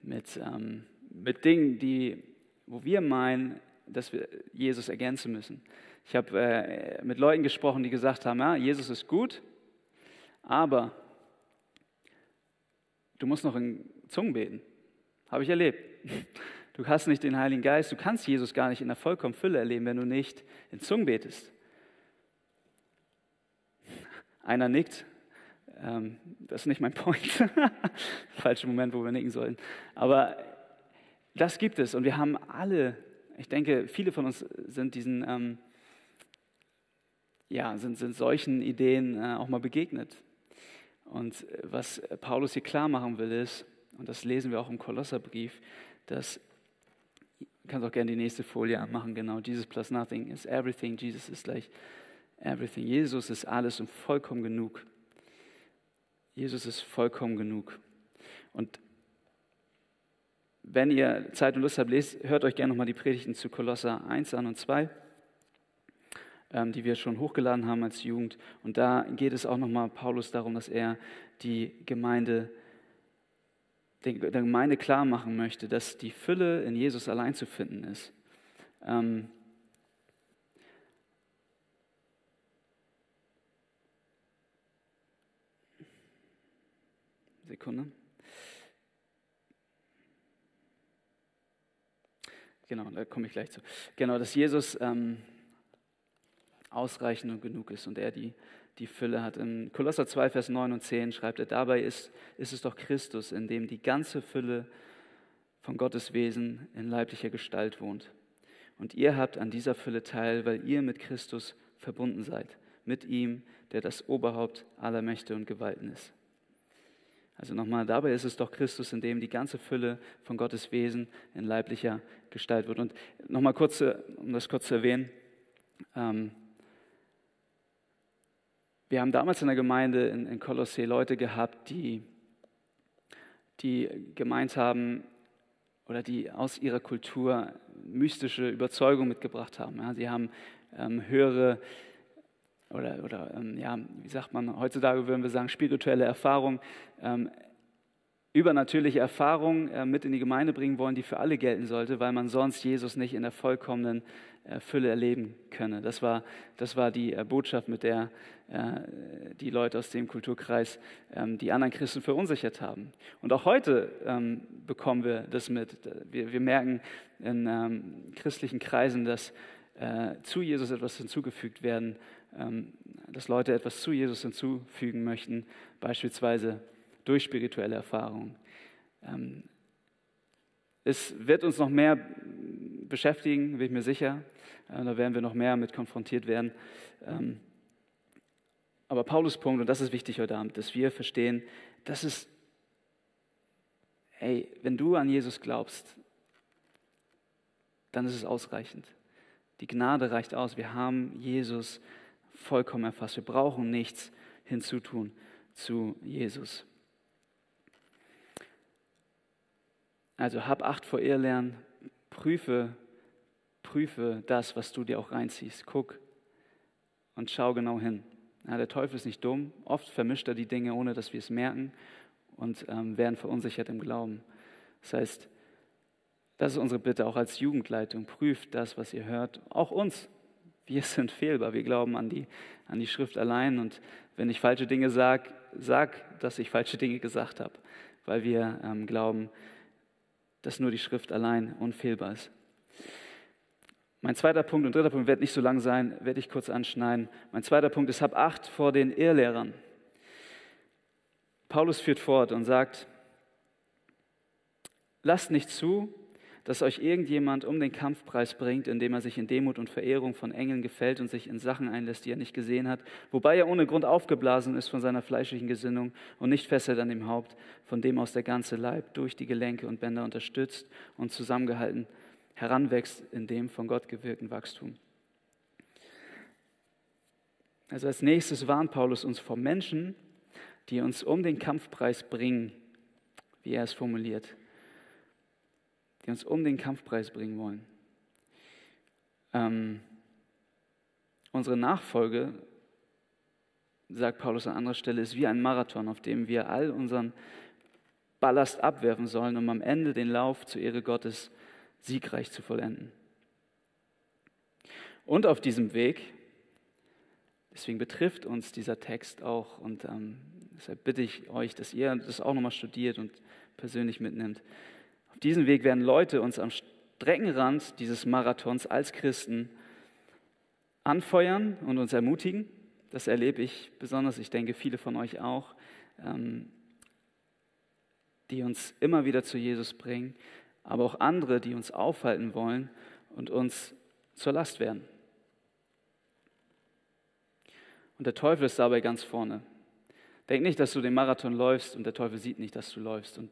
mit, ähm, mit Dingen, die, wo wir meinen, dass wir Jesus ergänzen müssen. Ich habe äh, mit Leuten gesprochen, die gesagt haben, ja, Jesus ist gut, aber du musst noch in Zungen beten. Habe ich erlebt. Du hast nicht den Heiligen Geist, du kannst Jesus gar nicht in der vollkommen Fülle erleben, wenn du nicht in Zungen betest. Einer nickt, ähm, das ist nicht mein Point. (laughs) Falscher Moment, wo wir nicken sollten. Aber das gibt es und wir haben alle, ich denke, viele von uns sind diesen, ähm, ja, sind, sind solchen Ideen äh, auch mal begegnet. Und was Paulus hier klar machen will, ist, und das lesen wir auch im Kolosserbrief, dass, du kannst auch gerne die nächste Folie anmachen, genau, Jesus plus nothing is everything, Jesus ist gleich everything. Jesus ist alles und vollkommen genug. Jesus ist vollkommen genug. Und wenn ihr Zeit und Lust habt, lest, hört euch gerne nochmal die Predigten zu Kolosser 1 an und 2, ähm, die wir schon hochgeladen haben als Jugend. Und da geht es auch nochmal Paulus darum, dass er die Gemeinde, der Gemeinde klar machen möchte, dass die Fülle in Jesus allein zu finden ist. Ähm, Sekunde. Genau, da komme ich gleich zu. Genau, dass Jesus ähm, ausreichend und genug ist und er die, die Fülle hat. In Kolosser 2, Vers 9 und 10 schreibt er, dabei ist, ist es doch Christus, in dem die ganze Fülle von Gottes Wesen in leiblicher Gestalt wohnt. Und ihr habt an dieser Fülle teil, weil ihr mit Christus verbunden seid, mit ihm, der das Oberhaupt aller Mächte und Gewalten ist. Also nochmal, dabei ist es doch Christus, in dem die ganze Fülle von Gottes Wesen in leiblicher Gestalt wird. Und nochmal kurz, äh, um das kurz zu erwähnen, ähm, wir haben damals in der Gemeinde in, in Kolossee Leute gehabt, die, die gemeint haben oder die aus ihrer Kultur mystische Überzeugung mitgebracht haben. Ja, sie haben ähm, höhere oder, oder ähm, ja, wie sagt man, heutzutage würden wir sagen, spirituelle Erfahrung, ähm, übernatürliche Erfahrung äh, mit in die Gemeinde bringen wollen, die für alle gelten sollte, weil man sonst Jesus nicht in der vollkommenen Fülle erleben könne. Das war, das war die äh, Botschaft, mit der äh, die Leute aus dem Kulturkreis ähm, die anderen Christen verunsichert haben. Und auch heute ähm, bekommen wir das mit. Wir, wir merken in ähm, christlichen Kreisen, dass äh, zu Jesus etwas hinzugefügt werden dass Leute etwas zu Jesus hinzufügen möchten, beispielsweise durch spirituelle Erfahrungen. Es wird uns noch mehr beschäftigen, bin ich mir sicher. Äh, da werden wir noch mehr mit konfrontiert werden. Ähm, aber Paulus Punkt, und das ist wichtig heute Abend, dass wir verstehen, dass es, hey, wenn du an Jesus glaubst, dann ist es ausreichend. Die Gnade reicht aus. Wir haben Jesus vollkommen erfasst. Wir brauchen nichts hinzutun zu Jesus. Also hab Acht vor Irrlernen, prüfe, prüfe das, was du dir auch reinziehst. Guck und schau genau hin. Ja, der Teufel ist nicht dumm. Oft vermischt er die Dinge, ohne dass wir es merken und ähm, werden verunsichert im Glauben. Das heißt, das ist unsere Bitte auch als Jugendleitung. Prüft das, was ihr hört, auch uns Wir (laughs) sind fehlbar. Wir glauben an die, an die Schrift allein. Und wenn ich falsche Dinge sage, sag, dass ich falsche Dinge gesagt habe, weil wir ähm, glauben, dass nur die Schrift allein unfehlbar ist. Mein zweiter Punkt und dritter Punkt wird nicht so lang sein, werde ich kurz anschneiden. Mein zweiter Punkt ist, hab Acht vor den Irrlehrern. Paulus führt fort und sagt, lasst nicht zu, dass euch irgendjemand um den Kampfpreis bringt, indem er sich in Demut und Verehrung von Engeln gefällt und sich in Sachen einlässt, die er nicht gesehen hat, wobei er ohne Grund aufgeblasen ist von seiner fleischlichen Gesinnung und nicht fesselt an dem Haupt, von dem aus der ganze Leib durch die Gelenke und Bänder unterstützt und zusammengehalten heranwächst in dem von Gott gewirkten Wachstum. Also als nächstes warnt Paulus uns vor Menschen, die uns um den Kampfpreis bringen, wie er es formuliert die uns um den Kampfpreis bringen wollen. Ähm, unsere Nachfolge, sagt Paulus an anderer Stelle, ist wie ein Marathon, auf dem wir all unseren Ballast abwerfen sollen, um am Ende den Lauf zur Ehre Gottes siegreich zu vollenden. Und auf diesem Weg, deswegen betrifft uns dieser Text auch, und ähm, deshalb bitte ich euch, dass ihr das auch nochmal studiert und persönlich mitnimmt. Auf diesem Weg werden Leute uns am Streckenrand dieses Marathons als Christen anfeuern und uns ermutigen. Das erlebe ich besonders, ich denke viele von euch auch, ähm, die uns immer wieder zu Jesus bringen, aber auch andere, die uns aufhalten wollen und uns zur Last werden. Und der Teufel ist dabei ganz vorne. Denk nicht, dass du den Marathon läufst und der Teufel sieht nicht, dass du läufst und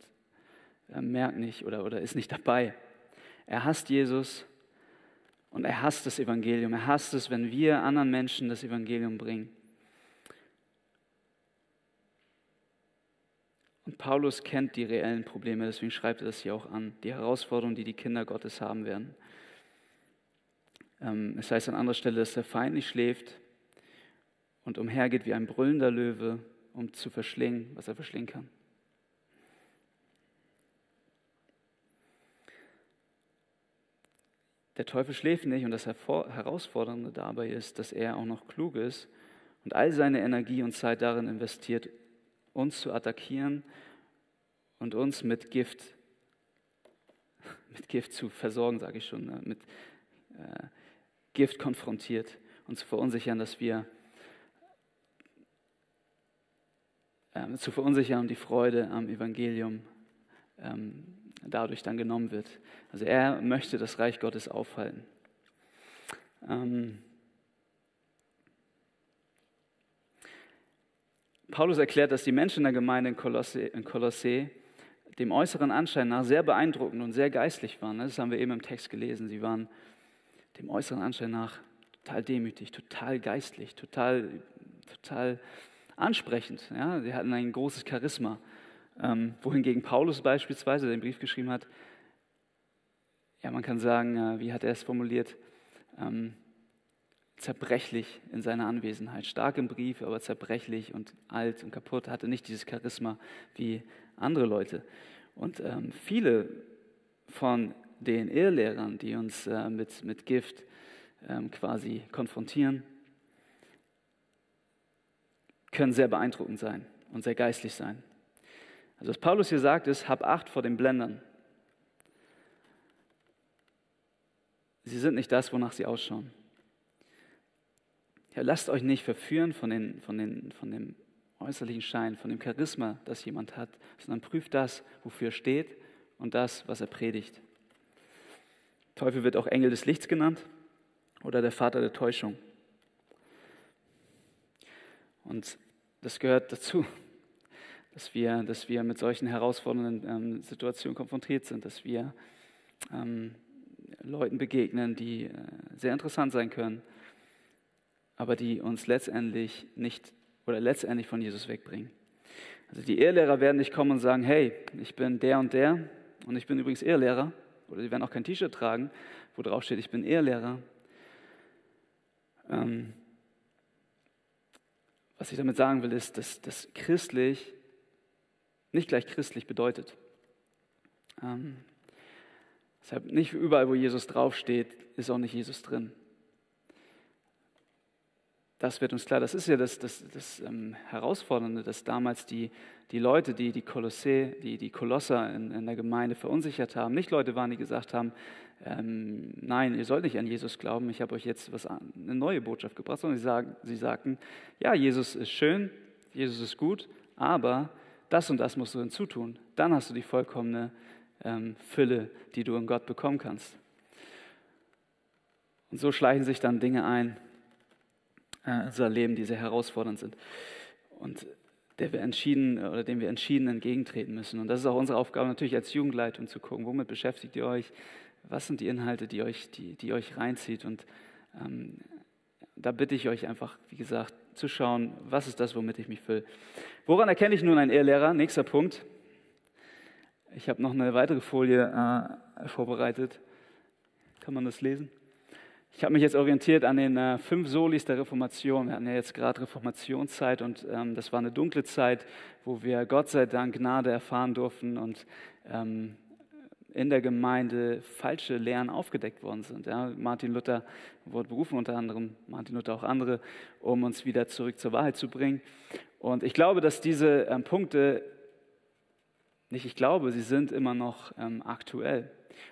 merkt nicht oder, oder ist nicht dabei. Er hasst Jesus und er hasst das Evangelium. Er hasst es, wenn wir anderen Menschen das Evangelium bringen. Und Paulus kennt die reellen Probleme, deswegen schreibt er das hier auch an, die Herausforderungen, die die Kinder Gottes haben werden. Ähm, es heißt an anderer Stelle, dass der Feind nicht schläft und umhergeht wie ein brüllender Löwe, um zu verschlingen, was er verschlingen kann. Der Teufel schläft nicht und das Herausfordernde dabei ist, dass er auch noch klug ist und all seine Energie und Zeit darin investiert, uns zu attackieren und uns mit Gift, (laughs) mit Gift zu versorgen, sage ich schon, ne, mit äh, Gift konfrontiert und zu verunsichern, dass wir äh, zu verunsichern und die Freude am Evangelium ähm, dadurch dann genommen wird. Also er möchte das Reich Gottes aufhalten. Ähm Paulus erklärt, dass die Menschen in der Gemeinde in Kolosse, in Kolosse dem äußeren Anschein nach sehr beeindruckend und sehr geistlich waren. Das haben wir eben im Text gelesen. Sie waren dem äußeren Anschein nach total demütig, total geistlich, total, total ansprechend. Ja? Sie hatten ein großes Charisma. Ähm, wohingegen Paulus beispielsweise den Brief geschrieben hat, ja, man kann sagen, äh, wie hat er es formuliert? Ähm, zerbrechlich in seiner Anwesenheit. Stark im Brief, aber zerbrechlich und alt und kaputt. Hatte nicht dieses Charisma wie andere Leute. Und ähm, viele von den Irrlehrern, die uns äh, mit, mit Gift ähm, quasi konfrontieren, können sehr beeindruckend sein und sehr geistlich sein. Also was Paulus hier sagt ist, hab Acht vor den Blendern. Sie sind nicht das, wonach sie ausschauen. Ja, lasst euch nicht verführen von, den, von, den, von dem äußerlichen Schein, von dem Charisma, das jemand hat, sondern prüft das, wofür er steht und das, was er predigt. Teufel wird auch Engel des Lichts genannt oder der Vater der Täuschung. Und das gehört dazu dass wir, dass wir mit solchen herausfordernden ähm, Situationen konfrontiert sind, dass wir ähm, Leuten begegnen, die äh, sehr interessant sein können, aber die uns letztendlich nicht oder letztendlich von Jesus wegbringen. Also die Ehelehrer werden nicht kommen und sagen, hey, ich bin der und der und ich bin übrigens Ehelehrer. Oder sie werden auch kein T-Shirt tragen, wo drauf steht, ich bin Ehelehrer. Ähm, was ich damit sagen will, ist, dass, dass christlich nicht gleich christlich bedeutet. Ähm, deshalb nicht überall, wo Jesus draufsteht, ist auch nicht Jesus drin. das wird uns klar. Das ist ja das, das, das ähm, Herausfordernde, dass damals die, die Leute, die die Kolosse, die, die Kolosser in, in, der Gemeinde verunsichert haben, nicht Leute waren, die gesagt haben, ähm, nein, ihr sollt nicht an Jesus glauben, ich habe euch jetzt was, eine neue Botschaft gebracht, sondern sie, sagen, sie sagten, ja, Jesus ist schön, Jesus ist gut, aber das und das musst du hinzutun. Dann hast du die vollkommene ähm, Fülle, die du in Gott bekommen kannst. Und so schleichen sich dann Dinge ein äh, in unser Leben, die sehr herausfordernd sind und der wir entschieden oder dem wir entschieden entgegentreten müssen. Und das ist auch unsere Aufgabe natürlich als Jugendleitung zu gucken, womit beschäftigt ihr euch, was sind die Inhalte, die euch, die, die euch reinzieht. Und ähm, da bitte ich euch einfach, wie gesagt, zu schauen, was ist das, womit ich mich fülle. Woran erkenne ich nun einen Ehelehrer? Nächster Punkt. Ich habe noch eine weitere Folie äh, vorbereitet. Kann man das lesen? Ich habe mich jetzt orientiert an den äh, fünf Solis der Reformation. Wir hatten ja jetzt gerade Reformationszeit und ähm, das war eine dunkle Zeit, wo wir Gott sei Dank Gnade erfahren durften und ähm, in der Gemeinde falsche Lehren aufgedeckt worden sind. Ja, Martin Luther wurde berufen, unter anderem Martin Luther auch andere, um uns wieder zurück zur Wahrheit zu bringen. Und ich glaube, dass diese ähm, Punkte, nicht ich glaube, sie sind immer noch ähm, aktuell.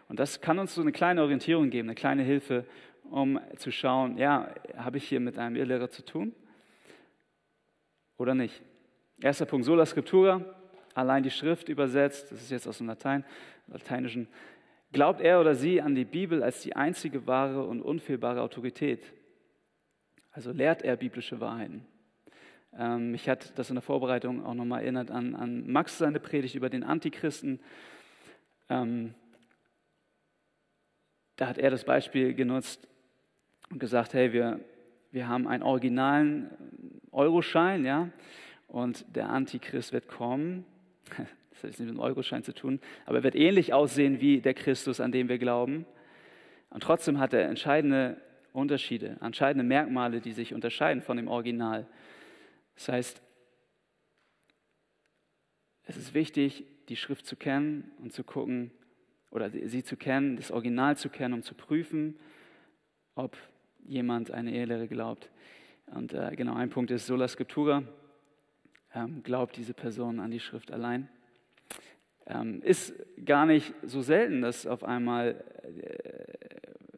Und das kann uns so eine kleine Orientierung geben, eine kleine Hilfe, um zu schauen, ja, habe ich hier mit einem Irrlehrer zu tun oder nicht? Erster Punkt, Sola Scriptura, allein die Schrift übersetzt, das ist jetzt aus dem Latein, Lateinischen. Glaubt er oder sie an die Bibel als die einzige wahre und unfehlbare Autorität? Also lehrt er biblische Wahrheiten? Ähm, mich hat das in der Vorbereitung auch nochmal erinnert an, an Max seine Predigt über den Antichristen. Ähm, da hat er das Beispiel genutzt, und gesagt, hey, wir, wir haben einen originalen Euroschein, ja, und der Antichrist wird kommen. (laughs) Das hat jetzt nichts mit dem Euroschein zu tun, aber er wird ähnlich aussehen wie der Christus, an dem wir glauben. Und trotzdem hat er entscheidende Unterschiede, entscheidende Merkmale, die sich unterscheiden von dem Original. Das heißt, es ist wichtig, die Schrift zu kennen und zu gucken, oder sie zu kennen, das Original zu kennen, um zu prüfen, ob jemand eine Ehelehre glaubt. Und äh, genau, ein Punkt ist Sola Scriptura. Ähm, glaubt diese Person an die Schrift allein. Ähm, ist gar nicht so selten, dass auf einmal,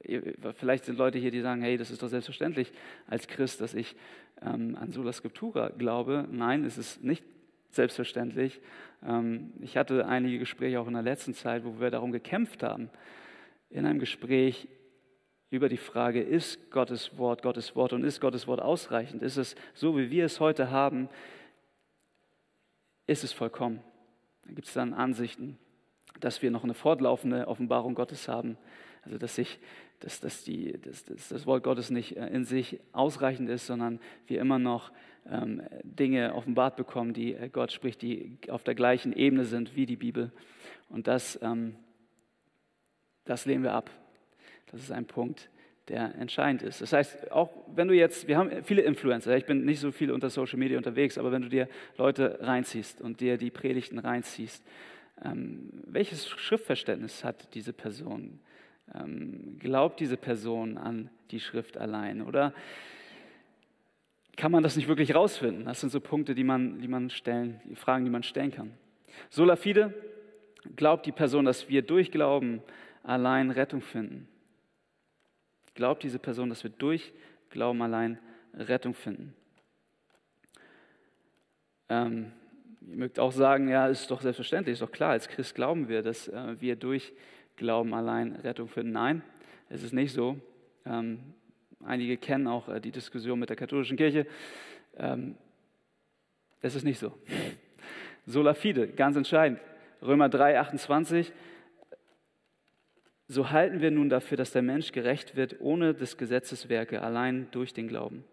äh, vielleicht sind Leute hier, die sagen, hey, das ist doch selbstverständlich als Christ, dass ich ähm, an Sola Scriptura glaube. Nein, es ist nicht selbstverständlich. Ähm, ich hatte einige Gespräche auch in der letzten Zeit, wo wir darum gekämpft haben, in einem Gespräch über die Frage, ist Gottes Wort Gottes Wort und ist Gottes Wort ausreichend? Ist es so, wie wir es heute haben? Ist es vollkommen? Da gibt es dann Ansichten, dass wir noch eine fortlaufende Offenbarung Gottes haben. Also dass, sich, dass, dass, die, dass, dass das Wort Gottes nicht äh, in sich ausreichend ist, sondern wir immer noch ähm, Dinge offenbart bekommen, die äh, Gott spricht, die auf der gleichen Ebene sind wie die Bibel. Und das, ähm, das lehnen wir ab. Das ist ein Punkt, der entscheidend ist. Das heißt, auch wenn du jetzt, wir haben viele Influencer, ich bin nicht so viel unter Social Media unterwegs, aber wenn du dir Leute reinziehst und dir die Predigten reinziehst, ähm, welches Schriftverständnis hat diese Person? Ähm, glaubt diese Person an die Schrift allein? Oder kann man das nicht wirklich rausfinden? Das sind so Punkte, die man, die man stellen, die Fragen, die man stellen kann. Sola fide, glaubt die Person, dass wir durch Glauben allein Rettung finden? Glaubt diese Person, dass wir durch Glauben allein Rettung finden? Ähm, ihr mögt auch sagen, ja, ist doch selbstverständlich, ist doch klar, als Christ glauben wir, dass äh, wir durch Glauben allein Rettung finden. Nein, es ist nicht so. Ähm, einige kennen auch äh, die Diskussion mit der katholischen Kirche. Ähm, es ist nicht so. (laughs) Sola fide, ganz entscheidend. Römer 3, 28. So halten wir nun dafür, dass der Mensch gerecht wird ohne des Gesetzes Werke, allein durch den Glauben.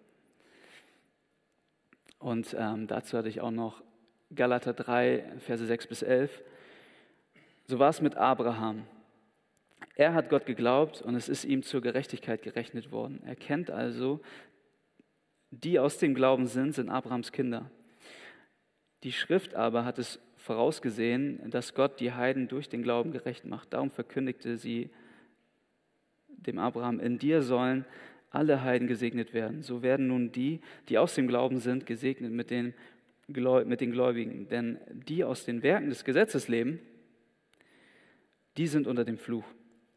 Und ähm, dazu hatte ich auch noch Galater 3, Verse 6 bis 11. So war es mit Abraham. Er hat Gott geglaubt und es ist ihm zur Gerechtigkeit gerechnet worden. Er kennt also, die aus dem Glauben sind, sind Abrahams Kinder. Die Schrift aber hat es vorausgesehen, dass Gott die Heiden durch den Glauben gerecht macht. Darum verkündigte sie dem Abraham, in dir sollen alle Heiden gesegnet werden. So werden nun die, die aus dem Glauben sind, gesegnet mit den, mit den Gläubigen. Denn die aus den Werken des Gesetzes leben, die sind unter dem Fluch.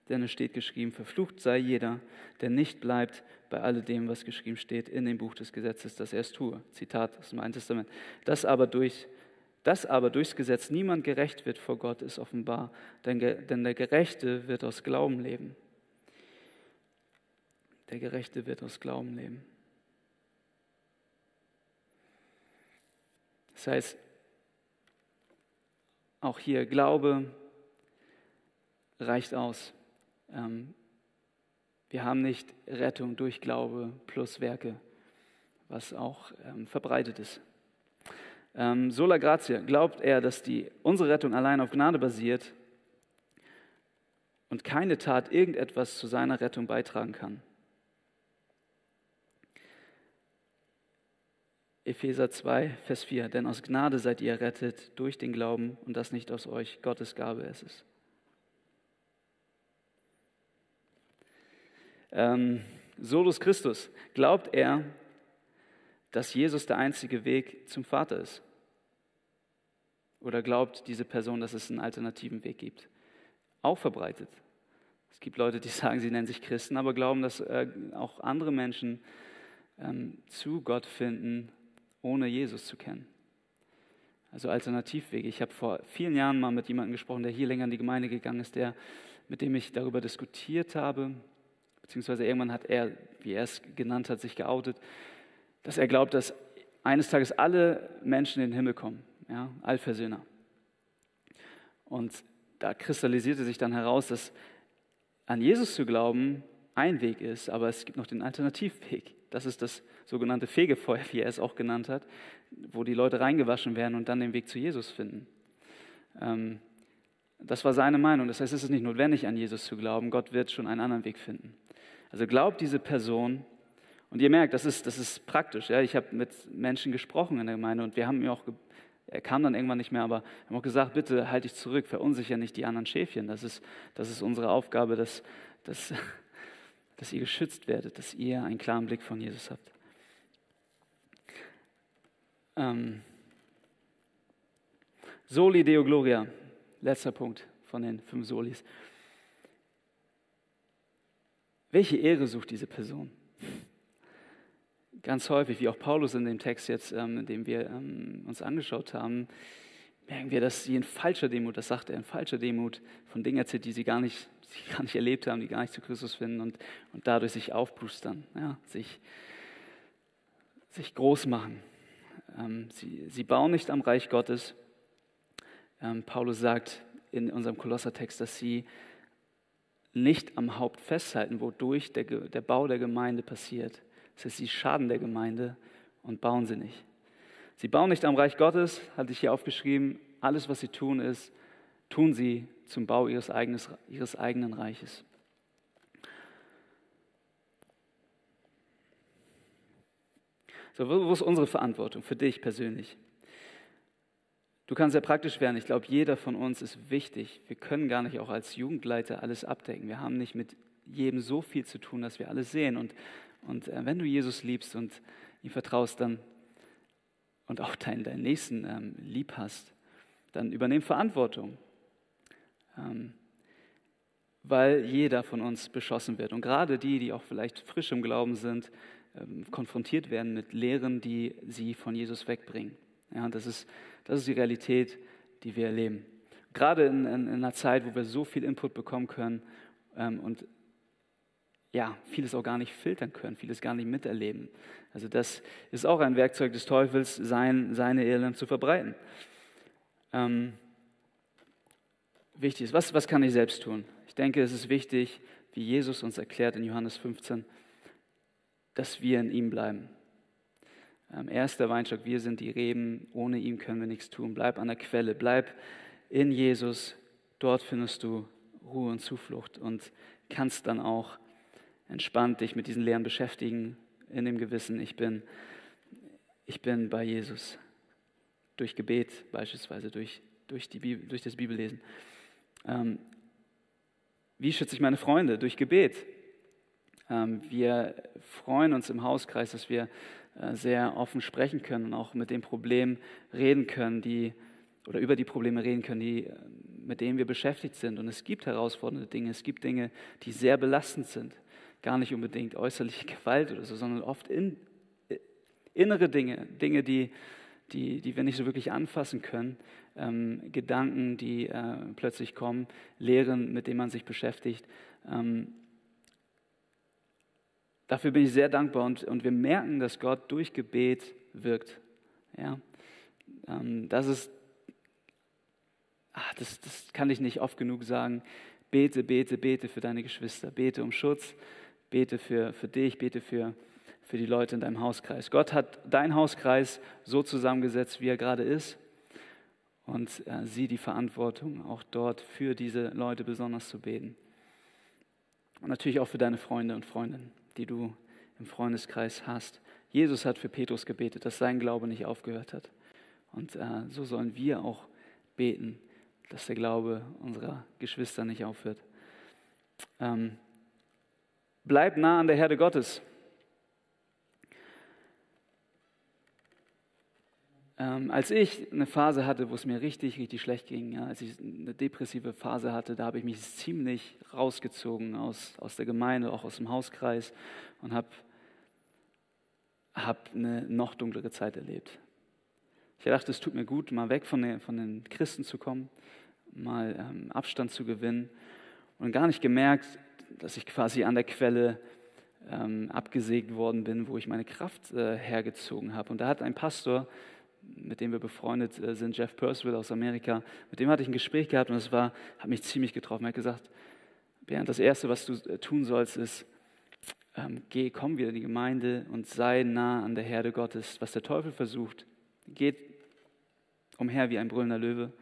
Denn es steht geschrieben, verflucht sei jeder, der nicht bleibt bei alledem, was geschrieben steht in dem Buch des Gesetzes, dass er es tue. Zitat aus dem Alten Testament. Das aber durch dass aber durchs Gesetz niemand gerecht wird vor Gott, ist offenbar, denn, denn der Gerechte wird aus Glauben leben. Der Gerechte wird aus Glauben leben. Das heißt, auch hier Glaube reicht aus. Ähm, wir haben nicht Rettung durch Glaube plus Werke, was auch ähm, verbreitet ist. Ähm, sola gratia, glaubt er, dass die, unsere Rettung allein auf Gnade basiert und keine Tat irgendetwas zu seiner Rettung beitragen kann. Epheser 2, Vers 4. Denn aus Gnade seid ihr errettet durch den Glauben und das nicht aus euch. Gottes Gabe ist es. Ähm, Solus Christus. Glaubt er, dass Jesus der einzige Weg zum Vater ist? Oder glaubt diese Person, dass es einen alternativen Weg gibt? Auch verbreitet. Es gibt Leute, die (laughs) sagen, sie nennen sich Christen, aber glauben, dass äh, auch andere Menschen ähm, zu Gott finden, ohne Jesus zu kennen. Also Alternativwege. Ich habe vor vielen Jahren mal mit jemandem gesprochen, der hier länger in die Gemeinde gegangen ist, der, mit dem ich darüber diskutiert habe, beziehungsweise irgendwann hat er, wie er es genannt hat, sich geoutet, dass er glaubt, dass eines Tages alle Menschen in den Himmel kommen, ja, Allversöhner. Und da kristallisierte sich dann heraus, dass an Jesus zu glauben ein Weg ist, aber es gibt noch den Alternativweg. Das ist das sogenannte Fegefeuer, wie er es auch genannt hat, wo die Leute reingewaschen werden und dann den Weg zu Jesus finden. Ähm, das war seine Meinung. Das heißt, es ist nicht notwendig, an Jesus zu glauben. Gott wird schon einen anderen Weg finden. Also glaubt diese Person und ihr merkt, das ist, das ist praktisch. Ja? Ich habe mit Menschen gesprochen in der Gemeinde und wir haben mir auch, er kam dann irgendwann nicht mehr, aber wir haben auch gesagt, bitte halt dich zurück, verunsicher nicht die anderen Schäfchen. Das ist, das ist unsere Aufgabe, dass, dass, (laughs) dass ihr geschützt werdet, dass ihr einen klaren Blick von Jesus habt. Ähm, Soli Deo Gloria, letzter Punkt von den fünf Solis. Welche Ehre sucht diese Person? Ganz häufig, wie auch Paulus in dem Text jetzt, ähm, den wir ähm, uns angeschaut haben, merken wir, dass sie in falscher Demut, das sagt er, in falscher Demut von Dingen erzählt, die sie gar nicht, sie gar nicht erlebt haben, die gar nicht zu Christus finden und, und dadurch sich aufbrustern, ja, sich, sich groß machen. Ähm, sie, sie bauen nicht am Reich Gottes. Ähm, Paulus sagt in unserem Kolossertext, dass sie nicht am Haupt festhalten, wodurch der, der Bau der Gemeinde passiert. Das heißt, sie schaden der Gemeinde und bauen sie nicht. Sie bauen nicht am Reich Gottes, hatte ich hier aufgeschrieben. Alles, was sie tun, ist, tun sie zum Bau ihres, eigenes, ihres eigenen Reiches. So, wo ist unsere Verantwortung für dich persönlich? Du kannst sehr praktisch werden. Ich glaube, jeder von uns ist wichtig. Wir können gar nicht auch als Jugendleiter alles abdecken. Wir haben nicht mit jedem so viel zu tun, dass wir alles sehen. Und und äh, wenn du Jesus liebst und ihm vertraust, dann und auch deinen, deinen Nächsten ähm, lieb hast, dann übernimm Verantwortung. Ähm, weil jeder von uns beschossen wird. Und gerade die, die auch vielleicht frisch im Glauben sind, ähm, konfrontiert werden mit Lehren, die sie von Jesus wegbringen. Ja, das, ist, das ist die Realität, die wir erleben. Gerade in, in, in einer Zeit, wo wir so viel Input bekommen können ähm, und ja, vieles auch gar nicht filtern können, vieles gar nicht miterleben. Also das ist auch ein Werkzeug des Teufels, sein, seine Irrland zu verbreiten. Ähm, wichtig ist, was, was kann ich selbst tun? Ich denke, es ist wichtig, wie Jesus uns erklärt in Johannes 15, dass wir in ihm bleiben. Ähm, er ist der Weinstock, wir sind die Reben, ohne ihn können wir nichts tun. Bleib an der Quelle, bleib in Jesus, dort findest du Ruhe und Zuflucht und kannst dann auch entspannt dich mit diesen Lehren beschäftigen, in dem Gewissen, ich bin, ich bin bei Jesus. Durch Gebet beispielsweise, durch, durch, die Bibel, durch das Bibellesen. Ähm, wie schütze ich meine Freunde? Durch Gebet. Ähm, wir freuen uns im Hauskreis, dass wir äh, sehr offen sprechen können und auch mit den Problemen reden können, die oder über die Probleme reden können, die, äh, mit denen wir beschäftigt sind. Und es gibt herausfordernde Dinge, es gibt Dinge, die sehr belastend sind. Gar nicht unbedingt äußerliche Gewalt oder so, sondern oft in, äh, innere Dinge, Dinge, die, die, die wir nicht so wirklich anfassen können, ähm, Gedanken, die äh, plötzlich kommen, Lehren, mit denen man sich beschäftigt. Ähm, Dafür bin ich sehr dankbar und, und wir merken, dass Gott durch Gebet wirkt. Ja? Ähm, das ist, ach, das, das kann ich nicht oft genug sagen. Bete, bete, bete für deine Geschwister. Bete um Schutz. Bete für, für dich. Bete für, für die Leute in deinem Hauskreis. Gott hat deinen Hauskreis so zusammengesetzt, wie er gerade ist. Und äh, sieh die Verantwortung, auch dort für diese Leute besonders zu beten. Und natürlich auch für deine Freunde und Freundinnen die du im Freundeskreis hast. Jesus hat für Petrus gebetet, dass sein Glaube nicht aufgehört hat. Und äh, so sollen wir auch beten, dass der Glaube unserer Geschwister nicht aufhört. Ähm, bleib nah an der Herde Gottes. Ähm, als ich eine Phase hatte, wo es mir richtig, richtig schlecht ging, ja, als ich eine depressive Phase hatte, da habe ich mich ziemlich rausgezogen aus, aus der Gemeinde, auch aus dem Hauskreis und habe hab eine noch dunklere Zeit erlebt. Ich dachte, es tut mir gut, mal weg von den, von den Christen zu kommen, mal ähm, Abstand zu gewinnen und gar nicht gemerkt, dass ich quasi an der Quelle ähm, abgesägt worden bin, wo ich meine Kraft äh, hergezogen habe. Und da hat ein Pastor mit dem wir befreundet äh, sind, Jeff Purswell aus Amerika, mit dem hatte ich ein Gespräch gehabt und es war, hat mich ziemlich getroffen. Er hat gesagt, Bernd, das Erste, was du äh, tun sollst, ist, ähm, geh, komm wieder in die Gemeinde und sei nah an der Herde Gottes. Was der Teufel versucht, geht umher wie ein brüllender Löwe.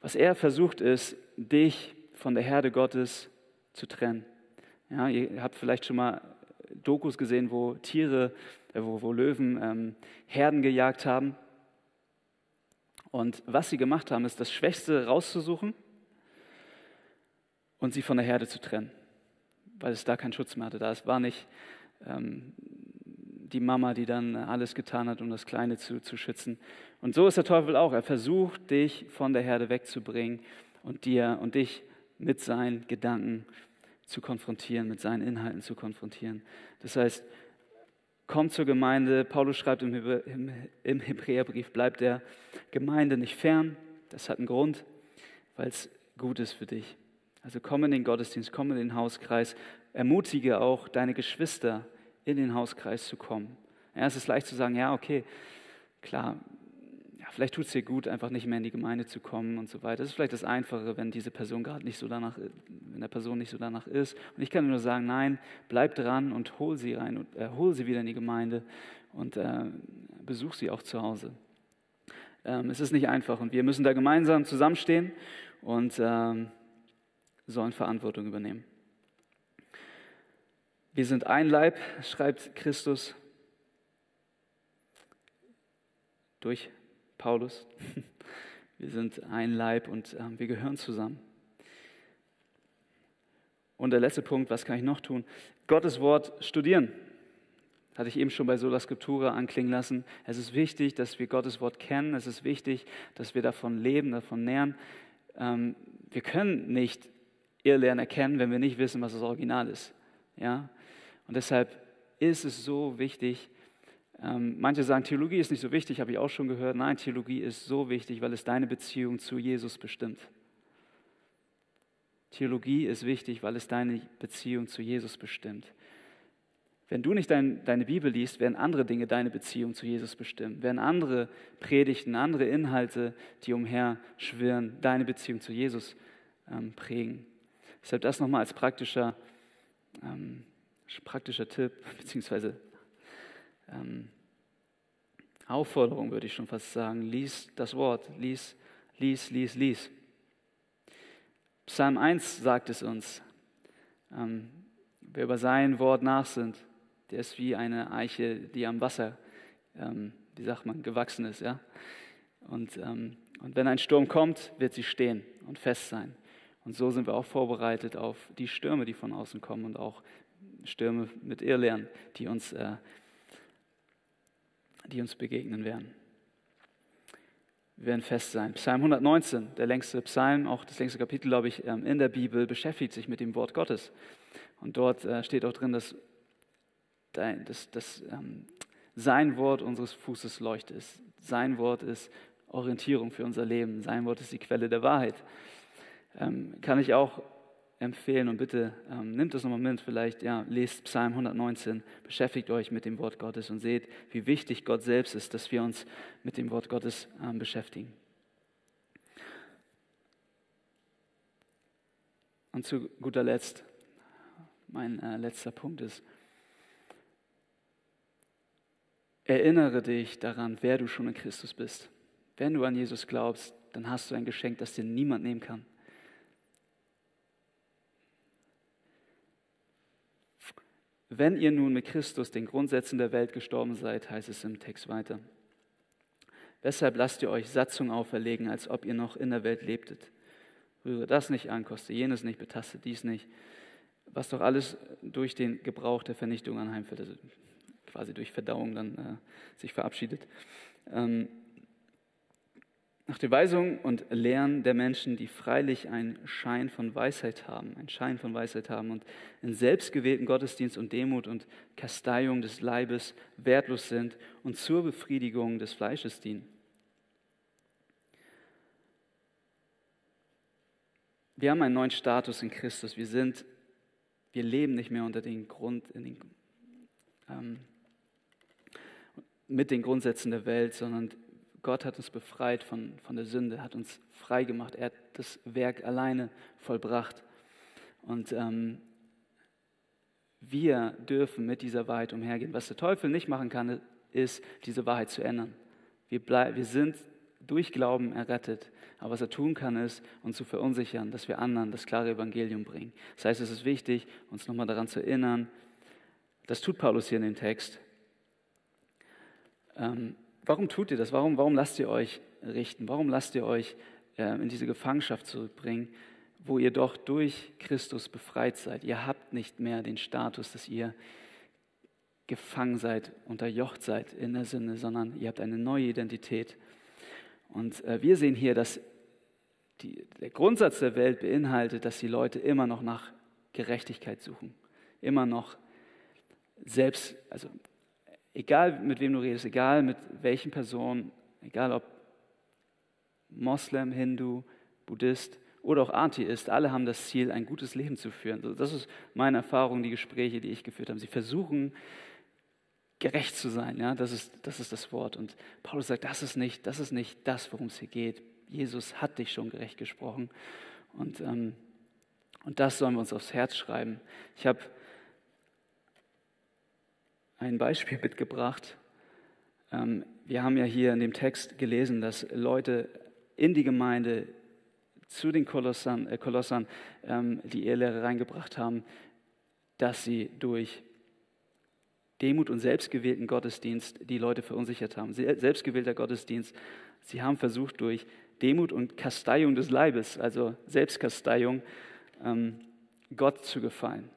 Was er versucht ist, dich von der Herde Gottes zu trennen. Ja, ihr habt vielleicht schon mal Dokus gesehen, wo Tiere, äh, wo, wo Löwen ähm, Herden gejagt haben. Und was sie gemacht haben, ist das Schwächste rauszusuchen und sie von der Herde zu trennen, weil es da keinen Schutz mehr hatte. Da es war nicht ähm, die Mama, die dann alles getan hat, um das Kleine zu, zu schützen. Und so ist der Teufel auch. Er versucht, dich von der Herde wegzubringen und dir und dich mit seinen Gedanken zu konfrontieren, mit seinen Inhalten zu konfrontieren. Das heißt, komm zur Gemeinde. Paulus schreibt im, im Hebräerbrief, bleibt der Gemeinde nicht fern. Das hat einen Grund, weil es gut ist für dich. Also komm in den Gottesdienst, komm in den Hauskreis. Ermutige auch deine Geschwister, in den Hauskreis zu kommen. Ja, es ist leicht zu sagen, ja, okay, klar, vielleicht tut es dir gut, einfach nicht mehr in die Gemeinde zu kommen und so weiter. Das ist vielleicht das Einfache, wenn diese Person gerade nicht so danach, wenn der Person nicht so danach ist. Und ich kann nur sagen, nein, bleib dran und hol sie rein und äh, hol sie wieder in die Gemeinde und äh, besuch sie auch zu Hause. Ähm, es ist nicht einfach und wir müssen da gemeinsam zusammenstehen und ähm, sollen Verantwortung übernehmen. Wir sind ein Leib, schreibt Christus durch Paulus. (laughs) Wir sind ein Leib und äh, wir gehören zusammen. Und der letzte Punkt, was kann ich noch tun? Gottes Wort studieren. Hatte ich eben schon bei Sola Scriptura anklingen lassen. Es ist wichtig, dass wir Gottes Wort kennen. Es ist wichtig, dass wir davon leben, davon nähren. Ähm, wir können nicht Irrlehren erkennen, wenn wir nicht wissen, was das Original ist. Ja? Und deshalb ist es so wichtig, ähm, manche sagen, Theologie ist nicht so wichtig, habe ich auch schon gehört. Nein, Theologie ist so wichtig, weil es deine Beziehung zu Jesus bestimmt. Theologie ist wichtig, weil es deine Beziehung zu Jesus bestimmt. Wenn du nicht dein, deine Bibel liest, werden andere Dinge deine Beziehung zu Jesus bestimmen. Werden andere Predigten, andere Inhalte, die umher schwirren, deine Beziehung zu Jesus ähm, prägen. Deshalb das nochmal als praktischer, ähm, praktischer Tipp, (laughs) beziehungsweise ähm, Aufforderung, würde ich schon fast sagen. Lies das Wort, lies, lies, lies, lies. Psalm 1 sagt es uns. Ähm, wer über sein Wort nachsinnt, der ist wie eine Eiche, die am Wasser, ähm, wie sagt man, gewachsen ist. Ja? Und, ähm, und wenn ein Sturm kommt, wird sie stehen und fest sein. Und so sind wir auch vorbereitet auf die Stürme, die von außen kommen und auch Stürme mit Irrlehren, die uns, äh, die uns begegnen werden. Wir werden fest sein. Psalm 119, der längste Psalm, auch das längste Kapitel, glaube ich, ähm, in der Bibel, beschäftigt sich mit dem Wort Gottes. Und dort äh, steht auch drin, dass, dass, dass ähm, sein Wort unseres Fußes Leuchte ist. Sein Wort ist Orientierung für unser Leben. Sein Wort ist die Quelle der Wahrheit. Ähm, kann ich auch empfehlen und bitte ähm, nimmt das nochmal mit, vielleicht ja, lest Psalm 119, beschäftigt euch mit dem Wort Gottes und seht, wie wichtig Gott selbst ist, dass wir uns mit dem Wort Gottes ähm, beschäftigen. Und zu guter Letzt, mein äh, letzter Punkt ist, erinnere dich daran, wer du schon in Christus bist. Wenn du an Jesus glaubst, dann hast du ein Geschenk, das dir niemand nehmen kann. Wenn ihr nun mit Christus den Grundsätzen der Welt gestorben seid, heißt es im Text weiter. Weshalb lasst ihr euch Satzung auferlegen, als ob ihr noch in der Welt lebtet? Rühre das nicht an, koste jenes nicht, betaste dies nicht. Was doch alles durch den Gebrauch der Vernichtung anheimfällt, also quasi durch Verdauung dann äh, sich verabschiedet. Ähm, nach den Weisungen und Lehren der Menschen, die freilich einen Schein von Weisheit haben, einen Schein von Weisheit haben und in selbstgewählten Gottesdienst und Demut und Kasteiung des Leibes wertlos sind und zur Befriedigung des Fleisches dienen. Wir haben einen neuen Status in Christus. Wir sind, wir leben nicht mehr unter den Grund, den, ähm, mit den Grundsätzen der Welt, sondern Gott hat uns befreit von, von der Sünde, hat uns frei gemacht. Er hat das Werk alleine vollbracht. Und ähm, wir dürfen mit dieser Wahrheit umhergehen. Was der Teufel nicht machen kann, ist, diese Wahrheit zu ändern. Wir, bleib, wir sind durch Glauben errettet. Aber was er tun kann, ist, uns zu verunsichern, dass wir anderen das klare Evangelium bringen. Das heißt, es ist wichtig, uns nochmal daran zu erinnern. Das tut Paulus hier in dem Text. Ähm, Warum tut ihr das? Warum, warum lasst ihr euch richten? Warum lasst ihr euch äh, in diese Gefangenschaft zurückbringen, wo ihr doch durch Christus befreit seid? Ihr habt nicht mehr den Status, dass ihr gefangen seid, unterjocht seid in der Sünde, sondern ihr habt eine neue Identität. Und äh, wir sehen hier, dass die, der Grundsatz der Welt beinhaltet, dass die Leute immer noch nach Gerechtigkeit suchen, immer noch selbst, also egal mit wem du redest, egal mit welchen Personen, egal ob Moslem, Hindu, Buddhist oder auch Atheist, alle haben das Ziel, ein gutes Leben zu führen. Das ist meine Erfahrung, die Gespräche, die ich geführt habe. Sie versuchen, gerecht zu sein. Ja? Das, ist, das ist das Wort. Und Paulus sagt, das ist nicht das, ist nicht das worum es hier geht. Jesus hat dich schon gerecht gesprochen. Und, ähm, und das sollen wir uns aufs Herz schreiben. Ich habe ein Beispiel (laughs) mitgebracht. Ähm, wir haben ja hier in dem Text gelesen, dass Leute in die Gemeinde zu den Kolossern, äh, Kolossern ähm, die Ehelehre reingebracht haben, dass sie durch Demut und selbstgewählten Gottesdienst die Leute verunsichert haben. Selbstgewählter Gottesdienst. Sie haben versucht, durch Demut und Kasteiung des Leibes, also Selbstkasteiung, ähm, Gott zu gefallen.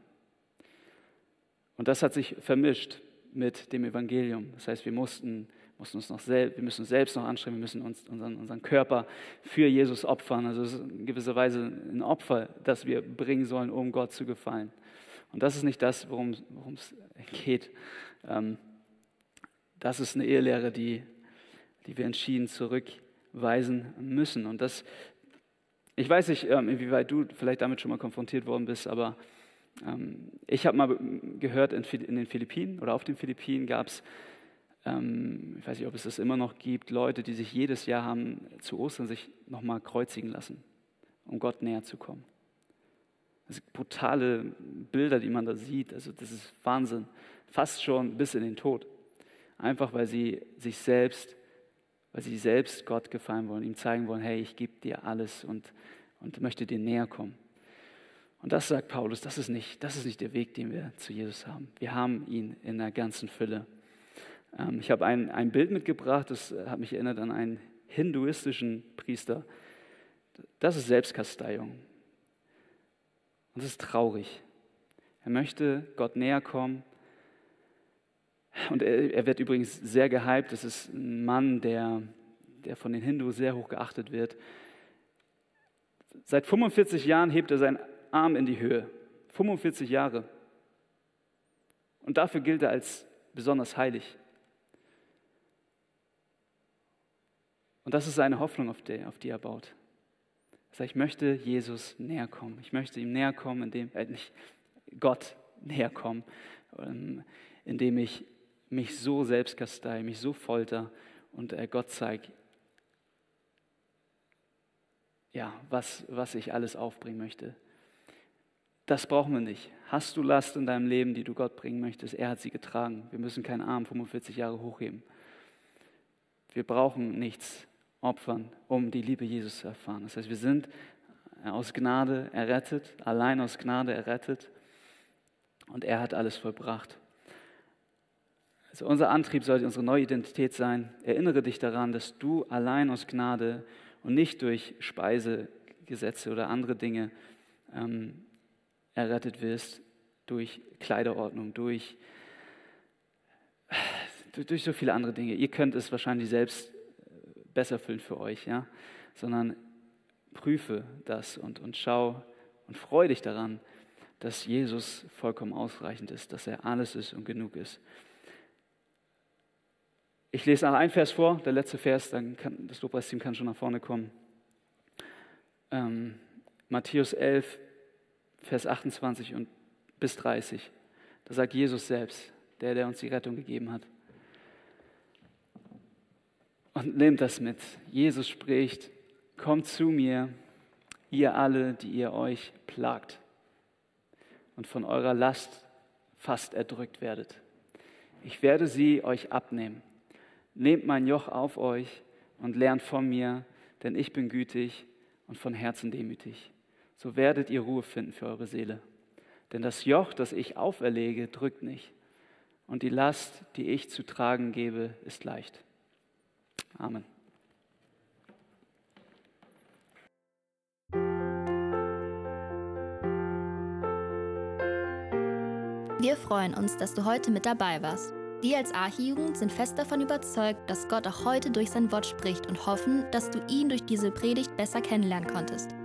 Und das hat sich vermischt mit dem Evangelium. Das heißt, wir mussten, mussten uns noch selbst, wir müssen uns selbst noch anstrengen, wir müssen uns, unseren, unseren Körper für Jesus opfern. Also es ist in gewisser Weise ein Opfer, das wir bringen sollen, um Gott zu gefallen. Und das ist nicht das, worum es geht. Ähm, das ist eine Ehelehre, die, die wir entschieden zurückweisen müssen. Und das, ich weiß nicht, ähm, inwieweit du vielleicht damit schon mal konfrontiert worden bist, aber ich habe mal gehört, in den Philippinen oder auf den Philippinen gab es, ähm, ich weiß nicht, ob es das immer noch gibt, Leute, die sich jedes Jahr haben zu Ostern sich nochmal kreuzigen lassen, um Gott näher zu kommen. Das sind brutale Bilder, die man da sieht. Also das ist Wahnsinn. Fast schon bis in den Tod. Einfach weil sie sich selbst, weil sie selbst Gott gefallen wollen, ihm zeigen wollen, hey, ich gebe dir alles und, und möchte dir näher kommen. Und das sagt Paulus, das ist, nicht, das ist nicht der Weg, den wir zu Jesus haben. Wir haben ihn in der ganzen Fülle. Ähm, ich habe ein, ein Bild mitgebracht, das hat mich erinnert an einen hinduistischen Priester. Das ist Selbstkasteiung. Und das ist traurig. Er möchte Gott näher kommen. Und er, er wird übrigens sehr gehypt. Das ist ein Mann, der, der von den Hindus sehr hoch geachtet wird. Seit 45 Jahren hebt er seinen Arm in die Höhe. 45 Jahre. Und dafür gilt er als besonders heilig. Und das ist seine Hoffnung, auf die, auf die er baut. Er sagt, ich möchte Jesus näher kommen. Ich möchte ihm näher kommen, indem, äh, nicht Gott näher kommen, ähm, indem ich mich so selbst kastei, mich so folter und äh, Gott zeige, ja, was, was ich alles aufbringen möchte. Das brauchen wir nicht. Hast du Last in deinem Leben, die du Gott bringen möchtest? Er hat sie getragen. Wir müssen keinen Arm 45 Jahre hochheben. Wir brauchen nichts opfern, um die Liebe Jesus zu erfahren. Das heißt, wir sind aus Gnade errettet, allein aus Gnade errettet und er hat alles vollbracht. Also unser Antrieb sollte unsere neue Identität sein. Erinnere dich daran, dass du allein aus Gnade und nicht durch Speisegesetze oder andere Dinge ähm, errettet wirst, durch Kleiderordnung, durch, durch so viele andere Dinge. Ihr könnt es wahrscheinlich selbst besser füllen für euch, ja? sondern prüfe das und, und schau und freue dich daran, dass Jesus vollkommen ausreichend ist, dass er alles ist und genug ist. Ich lese noch einen Vers vor, der letzte Vers, dann kann das Lobpreisteam kann schon nach vorne kommen. Ähm, Matthäus 11, Vers 28 und bis 30. Da sagt Jesus selbst, der, der uns die Rettung gegeben hat. Und nehmt das mit. Jesus spricht, kommt zu mir, ihr alle, die ihr euch plagt und von eurer Last fast erdrückt werdet. Ich werde sie euch abnehmen. Nehmt mein Joch auf euch und lernt von mir, denn ich bin gütig und von Herzen demütig. So werdet ihr Ruhe finden für eure Seele. Denn das Joch, das ich auferlege, drückt nicht. Und die Last, die ich zu tragen gebe, ist leicht. Amen. Wir freuen uns, dass du heute mit dabei warst. Wir als Archijugend sind fest davon überzeugt, dass Gott auch heute durch sein Wort spricht und hoffen, dass du ihn durch diese Predigt besser kennenlernen konntest.